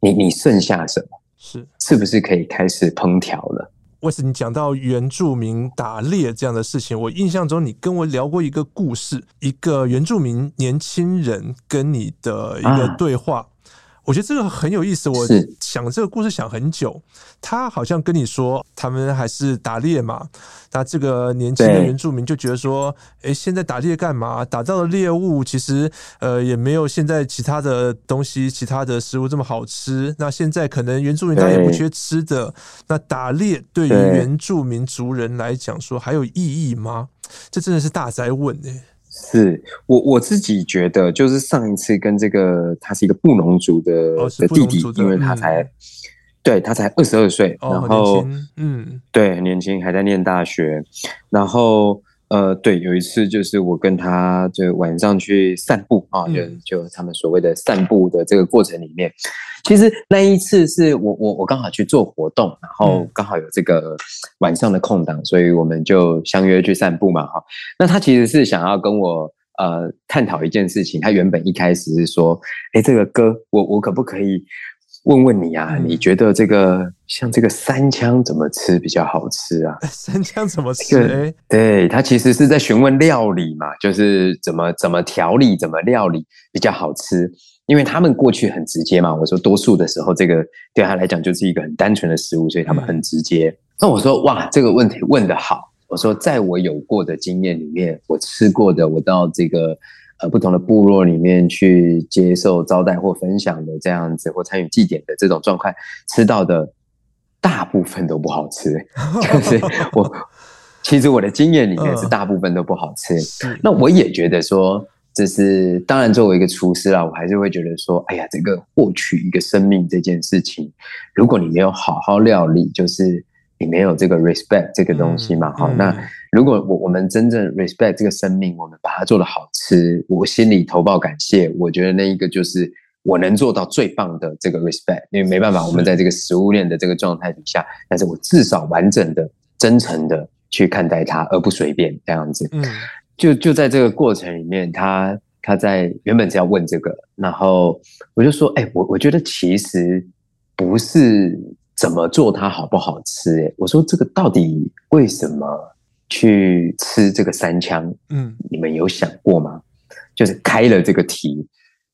你你剩下什么？是是不是可以开始烹调了？为什么你讲到原住民打猎这样的事情，我印象中你跟我聊过一个故事，一个原住民年轻人跟你的一个对话。啊我觉得这个很有意思，我想这个故事想很久。他好像跟你说，他们还是打猎嘛。那这个年轻的原住民就觉得说，哎，现在打猎干嘛？打到的猎物其实呃也没有现在其他的东西、其他的食物这么好吃。那现在可能原住民他也不缺吃的。那打猎对于原住民族人来讲说还有意义吗？这真的是大灾问哎。是我我自己觉得，就是上一次跟这个他是一个布农族的、哦、的弟弟，因为他才、嗯、对，他才二十二岁，哦、然后嗯，对，很年轻，还在念大学。然后呃，对，有一次就是我跟他就晚上去散步啊，就就他们所谓的散步的这个过程里面，其实那一次是我我我刚好去做活动，然后刚好有这个晚上的空档，所以我们就相约去散步嘛哈。那他其实是想要跟我呃探讨一件事情，他原本一开始是说，哎，这个哥，我我可不可以？问问你啊，你觉得这个像这个三枪怎么吃比较好吃啊？[LAUGHS] 三枪怎么吃？欸、对，他其实是在询问料理嘛，就是怎么怎么调理，怎么料理比较好吃。因为他们过去很直接嘛，我说多数的时候，这个对他来讲就是一个很单纯的食物，所以他们很直接。嗯、那我说哇，这个问题问得好。我说在我有过的经验里面，我吃过的，我到这个。呃，不同的部落里面去接受招待或分享的这样子，或参与祭典的这种状况，吃到的大部分都不好吃。[LAUGHS] 就是 [LAUGHS] 我，其实我的经验里面是大部分都不好吃。那我也觉得说，这是当然作为一个厨师啊，我还是会觉得说，哎呀，这个获取一个生命这件事情，如果你没有好好料理，就是。你没有这个 respect 这个东西嘛？好、嗯，那如果我我们真正 respect 这个生命，我们把它做得好吃，我心里投报感谢，我觉得那一个就是我能做到最棒的这个 respect，因为没办法，我们在这个食物链的这个状态底下，但是我至少完整的、真诚的去看待它，而不随便这样子。嗯，就就在这个过程里面，他他在原本是要问这个，然后我就说，哎、欸，我我觉得其实不是。怎么做它好不好吃？欸？我说这个到底为什么去吃这个三枪？嗯，你们有想过吗？就是开了这个题，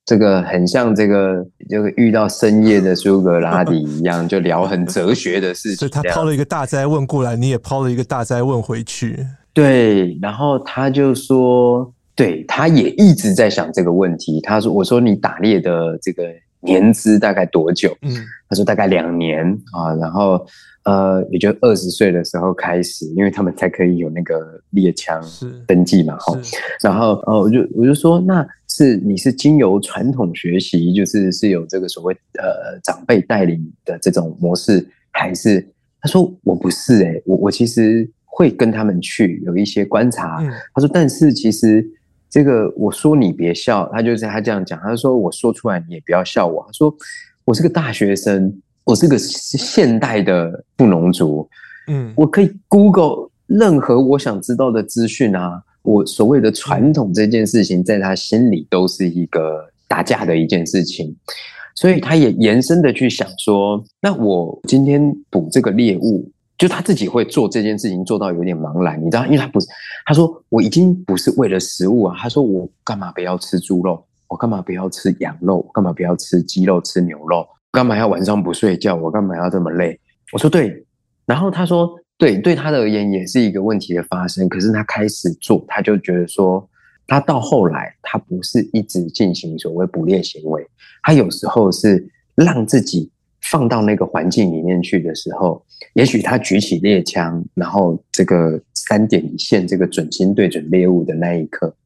这个很像这个这个遇到深夜的苏格拉底一样，[LAUGHS] 就聊很哲学的事情。[LAUGHS] 所以他抛了一个大哉问过来，你也抛了一个大哉问回去。对，然后他就说，对，他也一直在想这个问题。他说：“我说你打猎的这个。”年资大概多久？嗯，他说大概两年啊，然后呃，也就二十岁的时候开始，因为他们才可以有那个猎枪登记嘛，哈。然后哦，我就我就说，那是你是经由传统学习，就是是有这个所谓呃长辈带领的这种模式，还是他说我不是诶、欸，我我其实会跟他们去有一些观察。嗯、他说，但是其实。这个我说你别笑，他就是他这样讲，他说我说出来你也不要笑我。他说我是个大学生，我是个现代的布农族，嗯，我可以 Google 任何我想知道的资讯啊。我所谓的传统这件事情，在他心里都是一个打架的一件事情，所以他也延伸的去想说，那我今天捕这个猎物。就他自己会做这件事情，做到有点茫然，你知道？因为他不是，他说我已经不是为了食物啊。他说我干嘛不要吃猪肉？我干嘛不要吃羊肉？我干嘛不要吃鸡肉、吃牛肉？干嘛要晚上不睡觉？我干嘛要这么累？我说对。然后他说对，对他的而言也是一个问题的发生。可是他开始做，他就觉得说，他到后来他不是一直进行所谓捕猎行为，他有时候是让自己。放到那个环境里面去的时候，也许他举起猎枪，然后这个三点一线，这个准心对准猎物的那一刻，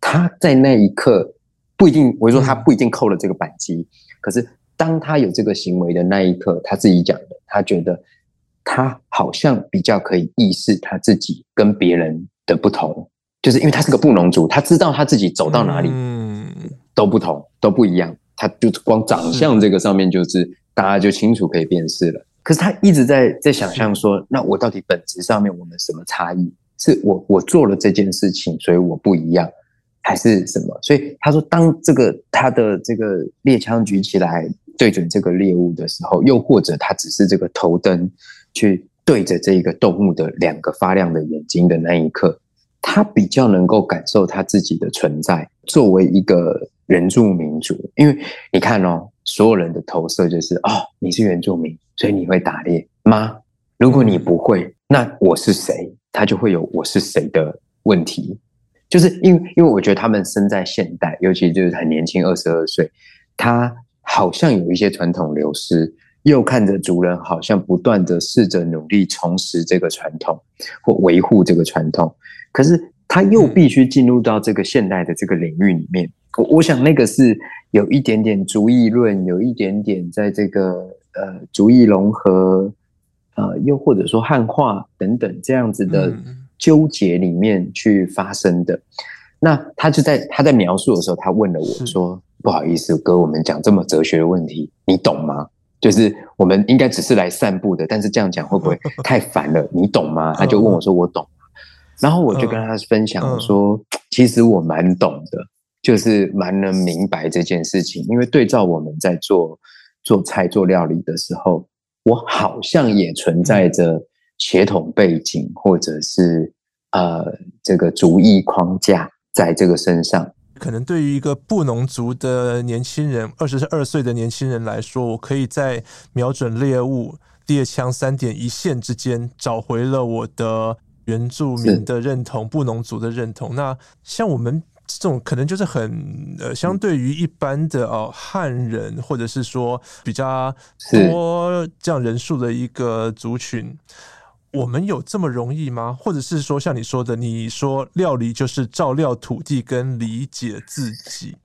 他在那一刻不一定，我说他不一定扣了这个扳机，可是当他有这个行为的那一刻，他自己讲的，他觉得他好像比较可以意识他自己跟别人的不同，就是因为他是个布农族，他知道他自己走到哪里，都不同，都不一样，他就光长相这个上面就是。大家就清楚可以辨识了。可是他一直在在想象说，那我到底本质上面我们什么差异？是我我做了这件事情，所以我不一样，还是什么？所以他说，当这个他的这个猎枪举起来对准这个猎物的时候，又或者他只是这个头灯去对着这个动物的两个发亮的眼睛的那一刻，他比较能够感受他自己的存在，作为一个原住民族。因为你看哦。所有人的投射就是哦，你是原住民，所以你会打猎吗？如果你不会，那我是谁？他就会有我是谁的问题。就是因为，因为我觉得他们生在现代，尤其就是很年轻，二十二岁，他好像有一些传统流失，又看着族人好像不断的试着努力重拾这个传统或维护这个传统，可是他又必须进入到这个现代的这个领域里面。我我想那个是。有一点点主义论，有一点点在这个呃族裔融合，呃，又或者说汉化等等这样子的纠结里面去发生的。嗯、那他就在他在描述的时候，他问了我说：“是不好意思，哥，我们讲这么哲学的问题，你懂吗？就是我们应该只是来散步的，但是这样讲会不会太烦了？你懂吗？”他就问我说：“我懂。”然后我就跟他分享说：“其实我蛮懂的。”就是蛮能明白这件事情，因为对照我们在做做菜做料理的时候，我好像也存在着血统背景或者是呃这个族裔框架在这个身上。可能对于一个布农族的年轻人，二十二岁的年轻人来说，我可以在瞄准猎物、猎枪三点一线之间找回了我的原住民的认同、布农族的认同。那像我们。这种可能就是很呃，相对于一般的哦汉人，或者是说比较多这样人数的一个族群，是我们有这么容易吗？或者是说像你说的，你说料理就是照料土地跟理解自己，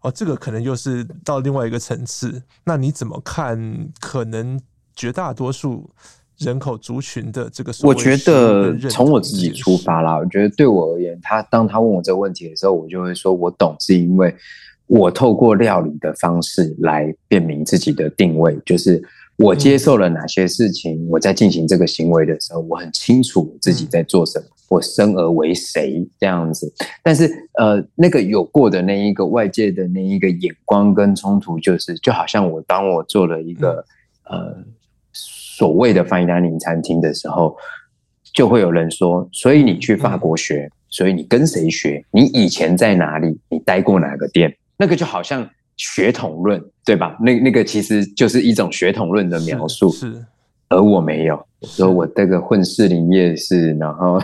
哦，这个可能又是到另外一个层次。那你怎么看？可能绝大多数。人口族群的这个，我觉得从我自己出发啦。我觉得对我而言，他当他问我这个问题的时候，我就会说我懂，是因为我透过料理的方式来辨明自己的定位，就是我接受了哪些事情，我在进行这个行为的时候，我很清楚自己在做什么，我生而为谁这样子。但是呃，那个有过的那一个外界的那一个眼光跟冲突，就是就好像我当我做了一个呃。所谓的 fine dining 餐厅的时候，就会有人说：“所以你去法国学，所以你跟谁学？你以前在哪里？你待过哪个店？”那个就好像血统论，对吧？那那个其实就是一种血统论的描述。是，是而我没有，说我这个混士林夜市，然后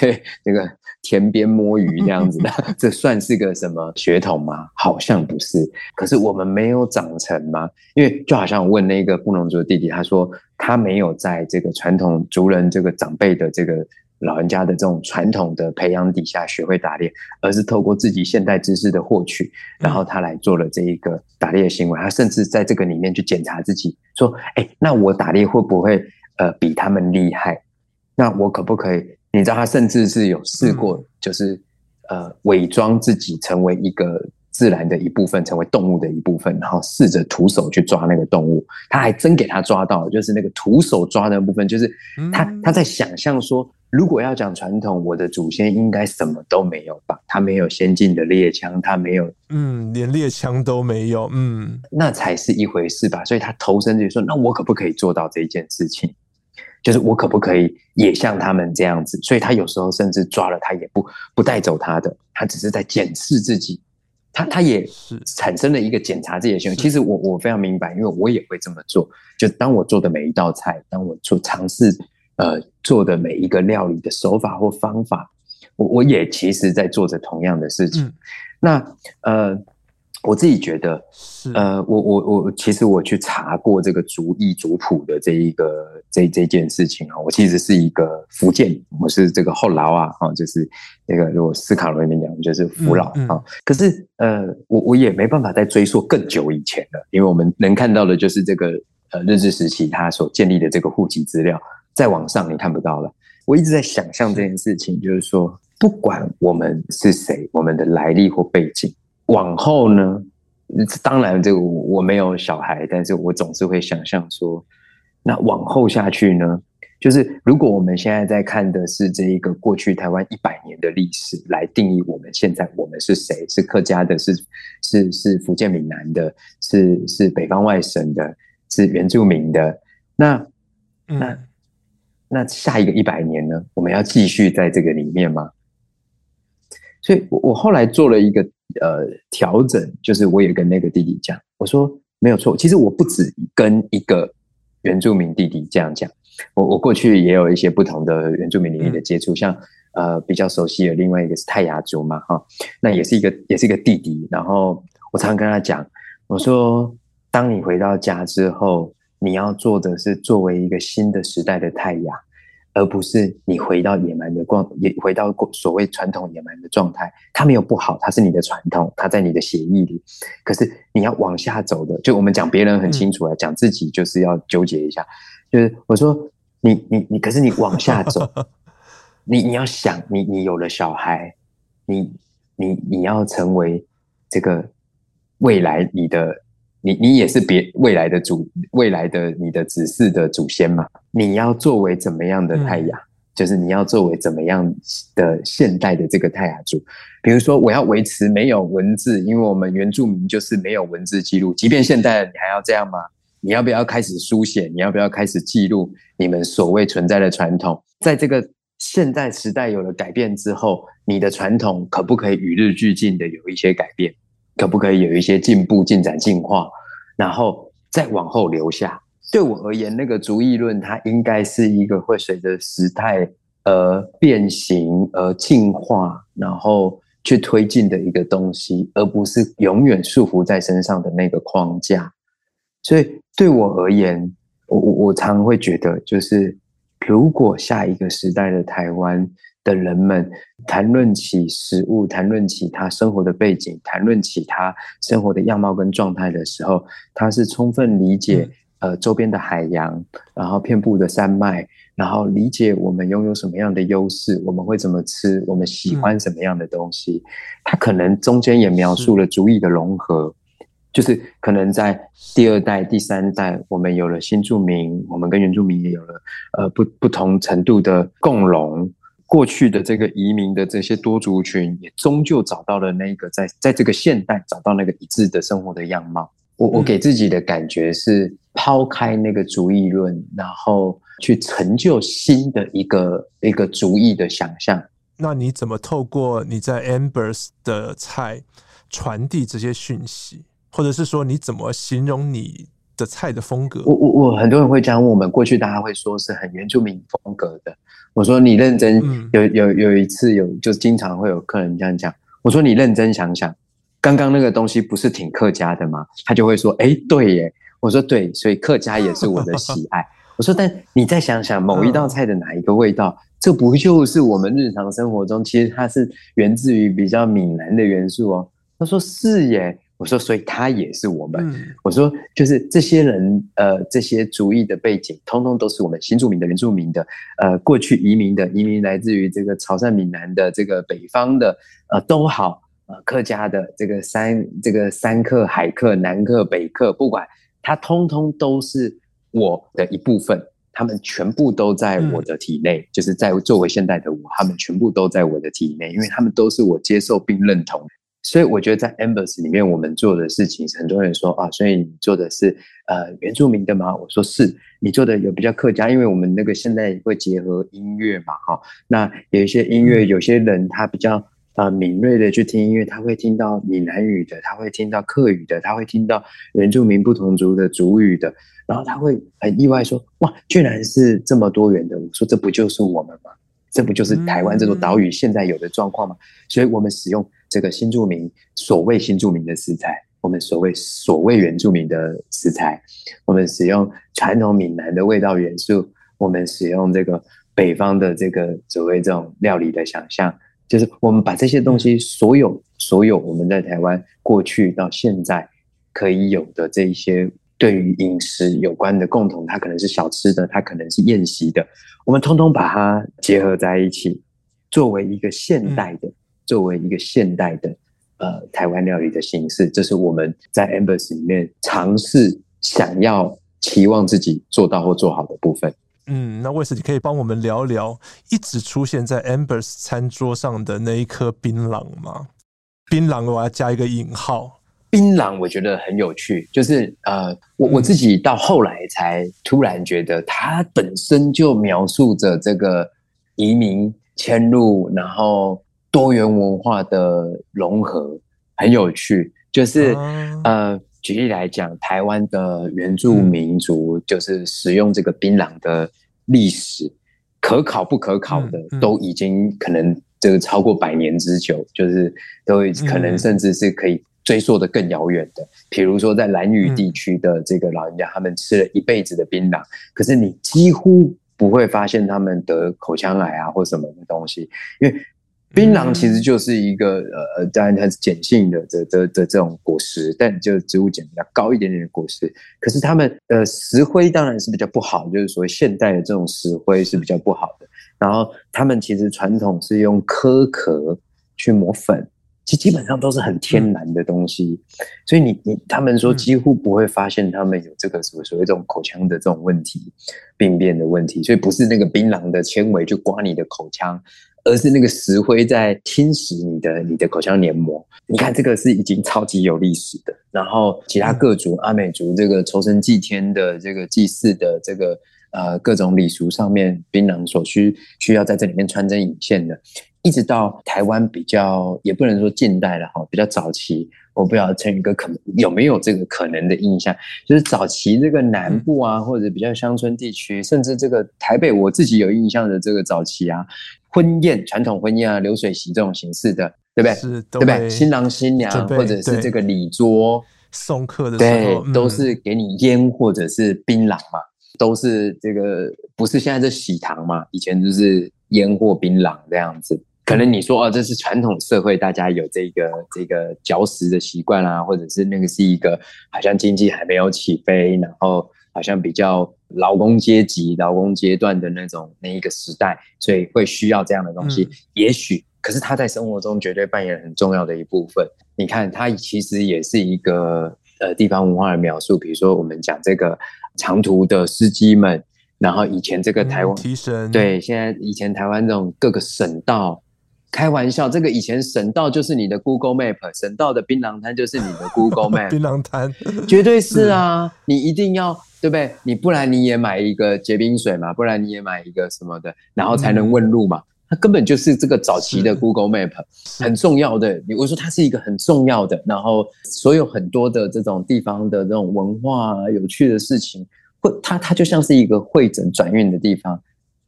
对这个。田边摸鱼这样子的，[LAUGHS] 这算是个什么血统吗？好像不是。可是我们没有长成吗？因为就好像我问那个布农族的弟弟，他说他没有在这个传统族人这个长辈的这个老人家的这种传统的培养底下学会打猎，而是透过自己现代知识的获取，然后他来做了这一个打猎的行为。他甚至在这个里面去检查自己，说：“哎，那我打猎会不会呃比他们厉害？那我可不可以？”你知道他甚至是有试过，就是、嗯、呃伪装自己成为一个自然的一部分，成为动物的一部分，然后试着徒手去抓那个动物。他还真给他抓到了，就是那个徒手抓的部分，就是他他在想象说，如果要讲传统，我的祖先应该什么都没有吧？他没有先进的猎枪，他没有，嗯，连猎枪都没有，嗯，那才是一回事吧。所以他投身就说，那我可不可以做到这一件事情？就是我可不可以也像他们这样子？所以他有时候甚至抓了他也不不带走他的，他只是在检视自己，他他也是产生了一个检查自己的行为。其实我我非常明白，因为我也会这么做。就当我做的每一道菜，当我做尝试呃做的每一个料理的手法或方法，我我也其实在做着同样的事情。那呃。我自己觉得，呃，我我我其实我去查过这个族裔族谱的这一个这这件事情啊，我其实是一个福建，我是这个后劳啊，哈，就是那个如果斯卡罗里面讲就是福佬啊。嗯嗯、可是呃，我我也没办法再追溯更久以前了，因为我们能看到的就是这个呃日治时期他所建立的这个户籍资料，再往上你看不到了。我一直在想象这件事情，就是说，不管我们是谁，我们的来历或背景。往后呢？当然，这个我没有小孩，但是我总是会想象说，那往后下去呢？就是如果我们现在在看的是这一个过去台湾一百年的历史来定义我们现在我们是谁？是客家的？是是是福建闽南的？是是北方外省的？是原住民的？那那那下一个一百年呢？我们要继续在这个里面吗？所以，我我后来做了一个呃调整，就是我也跟那个弟弟讲，我说没有错，其实我不止跟一个原住民弟弟这样讲，我我过去也有一些不同的原住民领域的接触，像呃比较熟悉的另外一个是泰雅族嘛，哈，那也是一个也是一个弟弟，然后我常常跟他讲，我说当你回到家之后，你要做的是作为一个新的时代的泰雅。而不是你回到野蛮的状，也回到所谓传统野蛮的状态。它没有不好，它是你的传统，它在你的血液里。可是你要往下走的，就我们讲别人很清楚啊，讲自己就是要纠结一下。就是我说你你你，可是你往下走，[LAUGHS] 你你要想，你你有了小孩，你你你要成为这个未来你的。你你也是别未来的祖，未来的你的子嗣的祖先嘛？你要作为怎么样的太阳？嗯、就是你要作为怎么样的现代的这个太阳族？比如说，我要维持没有文字，因为我们原住民就是没有文字记录。即便现代，你还要这样吗？你要不要开始书写？你要不要开始记录你们所谓存在的传统？在这个现代时代有了改变之后，你的传统可不可以与日俱进的有一些改变？可不可以有一些进步、进展、进化，然后再往后留下？对我而言，那个族裔论它应该是一个会随着时态而变形、而进化，然后去推进的一个东西，而不是永远束缚在身上的那个框架。所以对我而言，我我我常会觉得，就是如果下一个时代的台湾。的人们谈论起食物，谈论起他生活的背景，谈论起他生活的样貌跟状态的时候，他是充分理解呃周边的海洋，然后遍布的山脉，然后理解我们拥有什么样的优势，我们会怎么吃，我们喜欢什么样的东西。他可能中间也描述了族裔的融合，就是可能在第二代、第三代，我们有了新住民，我们跟原住民也有了呃不不同程度的共融。过去的这个移民的这些多族群，也终究找到了那个在在这个现代找到那个一致的生活的样貌。我我给自己的感觉是抛开那个族裔论，然后去成就新的一个一个族裔的想象。那你怎么透过你在 Ambers 的菜传递这些讯息，或者是说你怎么形容你的菜的风格？我我我很多人会这样问，我们过去大家会说是很原住民风格的。我说你认真，有有有一次有，就经常会有客人这样讲。我说你认真想想，刚刚那个东西不是挺客家的吗？他就会说，哎，对耶。我说对，所以客家也是我的喜爱。我说，但你再想想某一道菜的哪一个味道，这不就是我们日常生活中其实它是源自于比较闽南的元素哦？他说是耶。我说，所以他也是我们。嗯、我说，就是这些人，呃，这些族裔的背景，通通都是我们新住民的、原住民的，呃，过去移民的，移民来自于这个潮汕、闽南的，这个北方的，呃，都好，呃，客家的，这个山，这个山客、海客、南客、北客，不管他，通通都是我的一部分，他们全部都在我的体内，嗯、就是在作为现代的我，他们全部都在我的体内，因为他们都是我接受并认同。所以我觉得在 Ambers 里面，我们做的事情，很多人说啊，所以你做的是呃原住民的吗？我说是，你做的有比较客家，因为我们那个现在会结合音乐嘛，哈，那有一些音乐，有些人他比较呃敏锐的去听音乐，他会听到闽南语的，他会听到客语的，他会听到原住民不同族的族语的，然后他会很意外说，哇，居然是这么多元的。我说这不就是我们吗？这不就是台湾这座岛屿现在有的状况吗？所以我们使用。这个新住民，所谓新住民的食材，我们所谓所谓原住民的食材，我们使用传统闽南的味道元素，我们使用这个北方的这个所谓这种料理的想象，就是我们把这些东西，所有所有我们在台湾过去到现在可以有的这一些对于饮食有关的共同，它可能是小吃的，它可能是宴席的，我们通通把它结合在一起，作为一个现代的。作为一个现代的呃台湾料理的形式，这是我们在 Ambers 里面尝试想要期望自己做到或做好的部分。嗯，那魏斯，你可以帮我们聊聊一直出现在 Ambers 餐桌上的那一颗槟榔吗？槟榔我要加一个引号。槟榔我觉得很有趣，就是呃，我我自己到后来才突然觉得，它本身就描述着这个移民迁入，然后。多元文化的融合很有趣，就是、啊、呃，举例来讲，台湾的原住民族就是使用这个槟榔的历史，嗯、可考不可考的，嗯嗯、都已经可能这个超过百年之久，就是都可能甚至是可以追溯的更遥远的。嗯、比如说在兰屿地区的这个老人家，他们吃了一辈子的槟榔，可是你几乎不会发现他们得口腔癌啊或什么的东西，因为槟榔其实就是一个、嗯、呃，当然它是碱性的的的的这种果实，但就植物碱比较高一点点的果实。可是它们呃石灰当然是比较不好，就是所谓现代的这种石灰是比较不好的。然后他们其实传统是用壳壳去磨粉。其实基本上都是很天然的东西，嗯、所以你你他们说几乎不会发现他们有这个所谓所谓这种口腔的这种问题、病变的问题，所以不是那个槟榔的纤维去刮你的口腔，而是那个石灰在侵蚀你的你的口腔黏膜。你看这个是已经超级有历史的，然后其他各族阿美族这个酬神祭天的这个祭祀的这个呃各种礼俗上面，槟榔所需需要在这里面穿针引线的。一直到台湾比较，也不能说近代了哈，比较早期，我不知道陈宇哥可能有没有这个可能的印象，就是早期这个南部啊，或者比较乡村地区，甚至这个台北，我自己有印象的这个早期啊，婚宴传统婚宴啊，流水席这种形式的，对不对？是，对不对？新郎新娘或者是这个礼桌送客的时候，对，都是给你烟或者是槟榔嘛，都是这个不是现在这喜糖嘛，以前就是烟火槟榔这样子。可能你说哦，这是传统社会，大家有这个这个嚼食的习惯啊，或者是那个是一个好像经济还没有起飞，然后好像比较劳工阶级、劳工阶段的那种那一个时代，所以会需要这样的东西。嗯、也许，可是他在生活中绝对扮演很重要的一部分。你看，他其实也是一个呃地方文化的描述。比如说，我们讲这个长途的司机们，然后以前这个台湾、对，现在以前台湾这种各个省道。开玩笑，这个以前省道就是你的 Google Map，省道的槟榔摊就是你的 Google Map。[LAUGHS] 槟榔摊，绝对是啊！是你一定要对不对？你不然你也买一个结冰水嘛，不然你也买一个什么的，然后才能问路嘛。它、嗯、根本就是这个早期的 Google Map，很重要的。我说它是一个很重要的，然后所有很多的这种地方的这种文化、啊、有趣的事情，会它它就像是一个会诊转运的地方。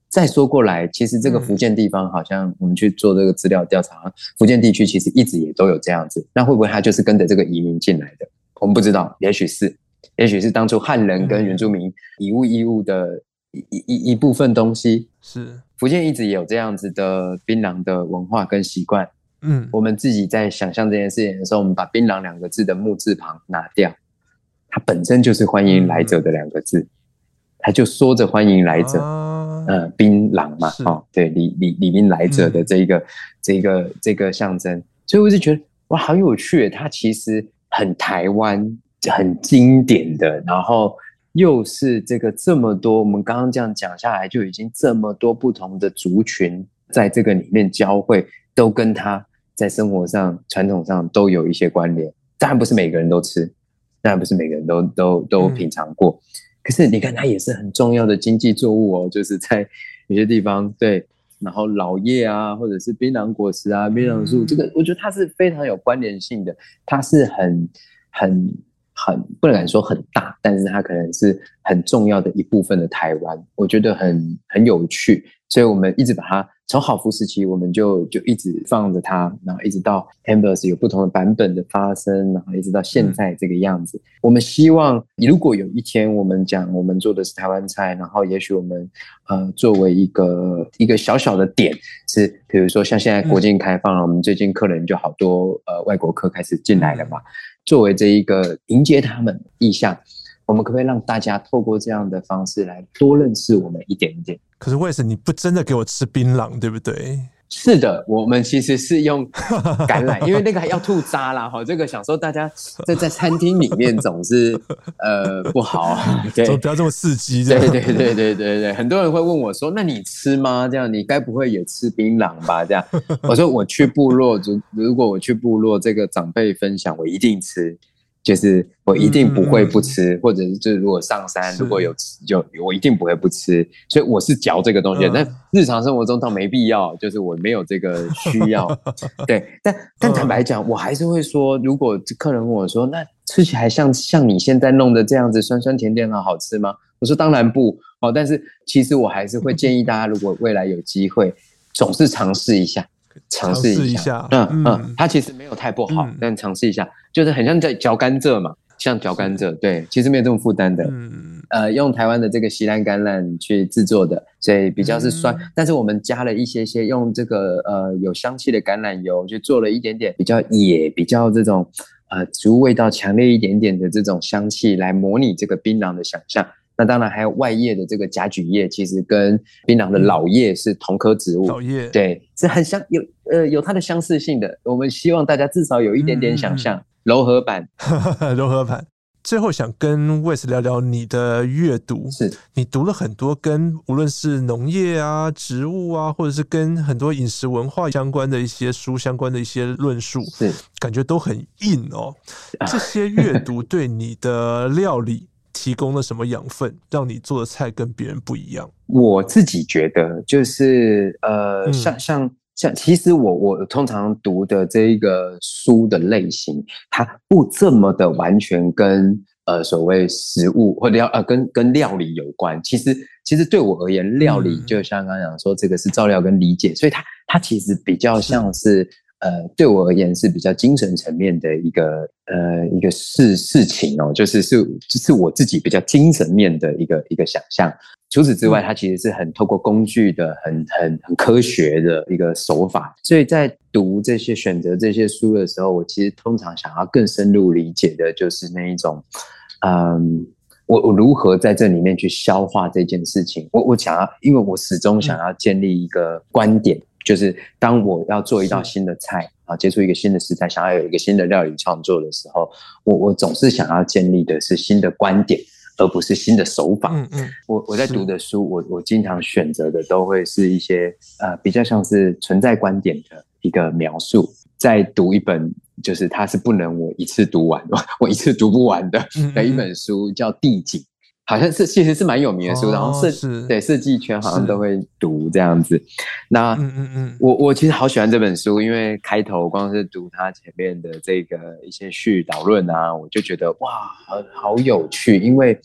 再说过来，其实这个福建地方好像我们去做这个资料调查，嗯、福建地区其实一直也都有这样子。那会不会它就是跟着这个移民进来的？我们不知道，也许是，也许是当初汉人跟原住民以物易物的一一一一部分东西。是福建一直也有这样子的槟榔的文化跟习惯。嗯，我们自己在想象这件事情的时候，我们把槟榔两个字的木字旁拿掉，它本身就是欢迎来者的两个字，它就说着欢迎来者。啊呃，槟榔嘛，是哦，对，里里里面来者的这一个、嗯、这个这个象征，所以我就觉得哇，好有趣，它其实很台湾，很经典的，然后又是这个这么多，我们刚刚这样讲下来，就已经这么多不同的族群在这个里面交汇，都跟他在生活上、传统上都有一些关联。当然不是每个人都吃，当然不是每个人都都都品尝过。嗯可是你看，它也是很重要的经济作物哦，就是在有些地方，对，然后老叶啊，或者是槟榔果实啊，槟榔树，这个我觉得它是非常有关联性的，它是很很很不能敢说很大，但是它可能是很重要的一部分的台湾，我觉得很很有趣，所以我们一直把它。从好福时期，我们就就一直放着它，然后一直到 Ambers 有不同的版本的发生，然后一直到现在这个样子。嗯、我们希望，如果有一天我们讲我们做的是台湾菜，然后也许我们呃作为一个一个小小的点，是比如说像现在国境开放了，嗯、我们最近客人就好多呃外国客开始进来了嘛，作为这一个迎接他们意向。我们可不可以让大家透过这样的方式来多认识我们一点一点？可是为什么你不真的给我吃槟榔，对不对？是的，我们其实是用橄榄，因为那个还要吐渣啦。哈，这个想说大家在在餐厅里面总是呃不好，[LAUGHS] 对，不要这么刺激。对对对对对对，很多人会问我说：“那你吃吗？这样你该不会也吃槟榔吧？”这样我说：“我去部落，如如果我去部落，这个长辈分享，我一定吃。”就是我一定不会不吃，嗯、或者是就是如果上山如果有吃，就我一定不会不吃。所以我是嚼这个东西，嗯、但日常生活中倒没必要，就是我没有这个需要。[LAUGHS] 对，但但坦白讲，我还是会说，如果客人问我说，那吃起来像像你现在弄的这样子，酸酸甜甜的好吃吗？我说当然不哦，但是其实我还是会建议大家，如果未来有机会，总是尝试一下。尝试一下，嗯嗯，嗯，它其实没有太不好，嗯、但尝试一下，就是很像在嚼甘蔗嘛，像嚼甘蔗，对，其实没有这么负担的。嗯，呃用台湾的这个西兰橄榄去制作的，所以比较是酸，嗯、但是我们加了一些些用这个呃有香气的橄榄油去做了一点点比较野、比较这种呃植物味道强烈一点点的这种香气，来模拟这个槟榔的想象。那当然还有外叶的这个甲菊叶，其实跟槟榔的老叶是同科植物。老叶对，是很相有呃有它的相似性的。我们希望大家至少有一点点想象，柔和版，[LAUGHS] 柔和版。最后想跟 Wes 聊聊你的阅读，是你读了很多跟无论是农业啊、植物啊，或者是跟很多饮食文化相关的一些书相关的一些论述，是感觉都很硬哦。这些阅读对你的料理提供了什么养分，让你做的菜跟别人不一样？我自己觉得就是呃，嗯、像像像，其实我我通常读的这一个书的类型，它不这么的完全跟呃所谓食物或者料呃跟跟料理有关。其实其实对我而言，料理就像刚刚讲说，这个是照料跟理解，所以它它其实比较像是。呃，对我而言是比较精神层面的一个呃一个事事情哦，就是是是我自己比较精神面的一个一个想象。除此之外，它其实是很透过工具的，很很很科学的一个手法。所以在读这些选择这些书的时候，我其实通常想要更深入理解的就是那一种，嗯，我我如何在这里面去消化这件事情。我我想要，因为我始终想要建立一个观点。嗯就是当我要做一道新的菜啊，接触一个新的食材，想要有一个新的料理创作的时候，我我总是想要建立的是新的观点，而不是新的手法。嗯嗯，我我在读的书，我我经常选择的都会是一些呃比较像是存在观点的一个描述。在读一本，就是它是不能我一次读完，[LAUGHS] 我一次读不完的的一本书，叫《地景》。好像是其实是蛮有名的书，哦、然后设对设计圈好像都会读这样子。那嗯嗯嗯，我我其实好喜欢这本书，因为开头光是读它前面的这个一些序导论啊，我就觉得哇，好有趣，因为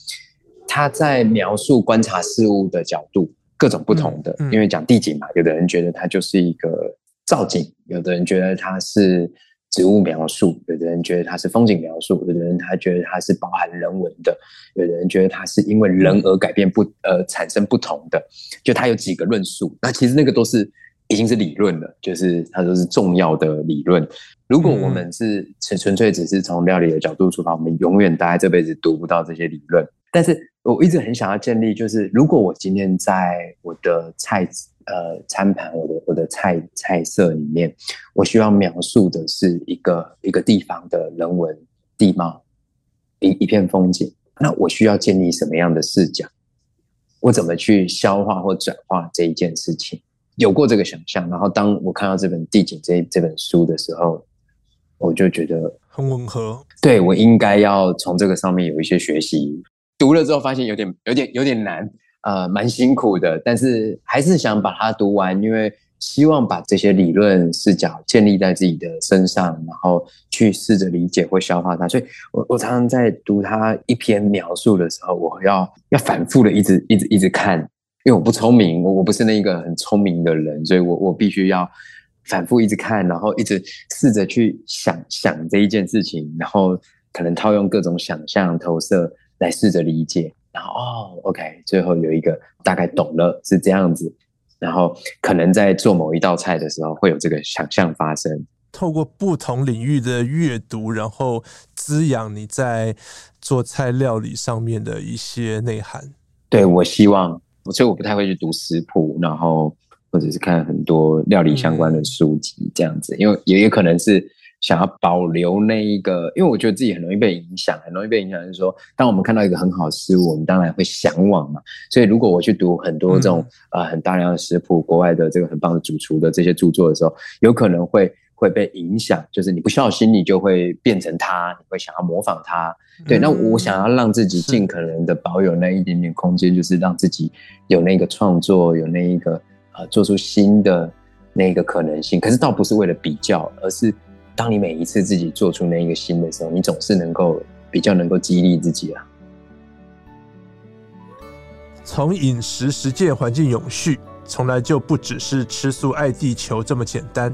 他在描述观察事物的角度各种不同的。嗯嗯、因为讲地景嘛，有的人觉得它就是一个造景，有的人觉得它是。植物描述，有的人觉得它是风景描述，有的人他觉得它是包含人文的，有的人觉得它是因为人而改变不呃产生不同的，就它有几个论述。那其实那个都是已经是理论了，就是它都是重要的理论。如果我们是纯纯粹只是从料理的角度出发，我们永远大概这辈子读不到这些理论。但是我一直很想要建立，就是如果我今天在我的菜。呃，餐盘我的我的菜菜色里面，我希望描述的是一个一个地方的人文地貌，一一片风景。那我需要建立什么样的视角？我怎么去消化或转化这一件事情？有过这个想象，然后当我看到这本地景这这本书的时候，我就觉得很吻合。对，我应该要从这个上面有一些学习。读了之后发现有点有点有点难。呃，蛮辛苦的，但是还是想把它读完，因为希望把这些理论视角建立在自己的身上，然后去试着理解或消化它。所以我我常常在读他一篇描述的时候，我要要反复的一直一直一直看，因为我不聪明，我我不是那个很聪明的人，所以我我必须要反复一直看，然后一直试着去想想这一件事情，然后可能套用各种想象投射来试着理解。然后哦，OK，最后有一个大概懂了是这样子，然后可能在做某一道菜的时候会有这个想象发生。透过不同领域的阅读，然后滋养你在做菜料理上面的一些内涵。对，我希望，所以我不太会去读食谱，然后或者是看很多料理相关的书籍这样子，嗯、因为也有可能是。想要保留那一个，因为我觉得自己很容易被影响，很容易被影响。就是说，当我们看到一个很好的食物，我们当然会向往嘛。所以，如果我去读很多这种呃、很大量的食谱，国外的这个很棒的主厨的这些著作的时候，有可能会会被影响。就是你不小心，你就会变成他，你会想要模仿他。对，那我想要让自己尽可能的保有那一点点空间，是就是让自己有那个创作，有那一个呃做出新的那个可能性。可是，倒不是为了比较，而是。当你每一次自己做出那一个新的时候，你总是能够比较能够激励自己啊。从饮食实践环境永续，从来就不只是吃素爱地球这么简单。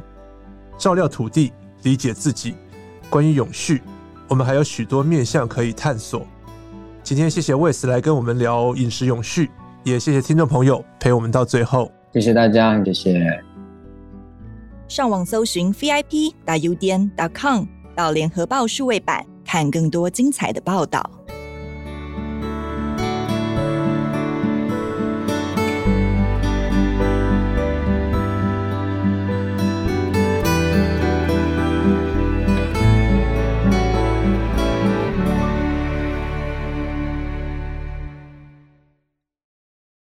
照料土地，理解自己。关于永续，我们还有许多面向可以探索。今天谢谢 Wes 来跟我们聊饮食永续，也谢谢听众朋友陪我们到最后。谢谢大家，谢谢。上网搜寻 vip 打 udn 点 com 到联合报数位版，看更多精彩的报道。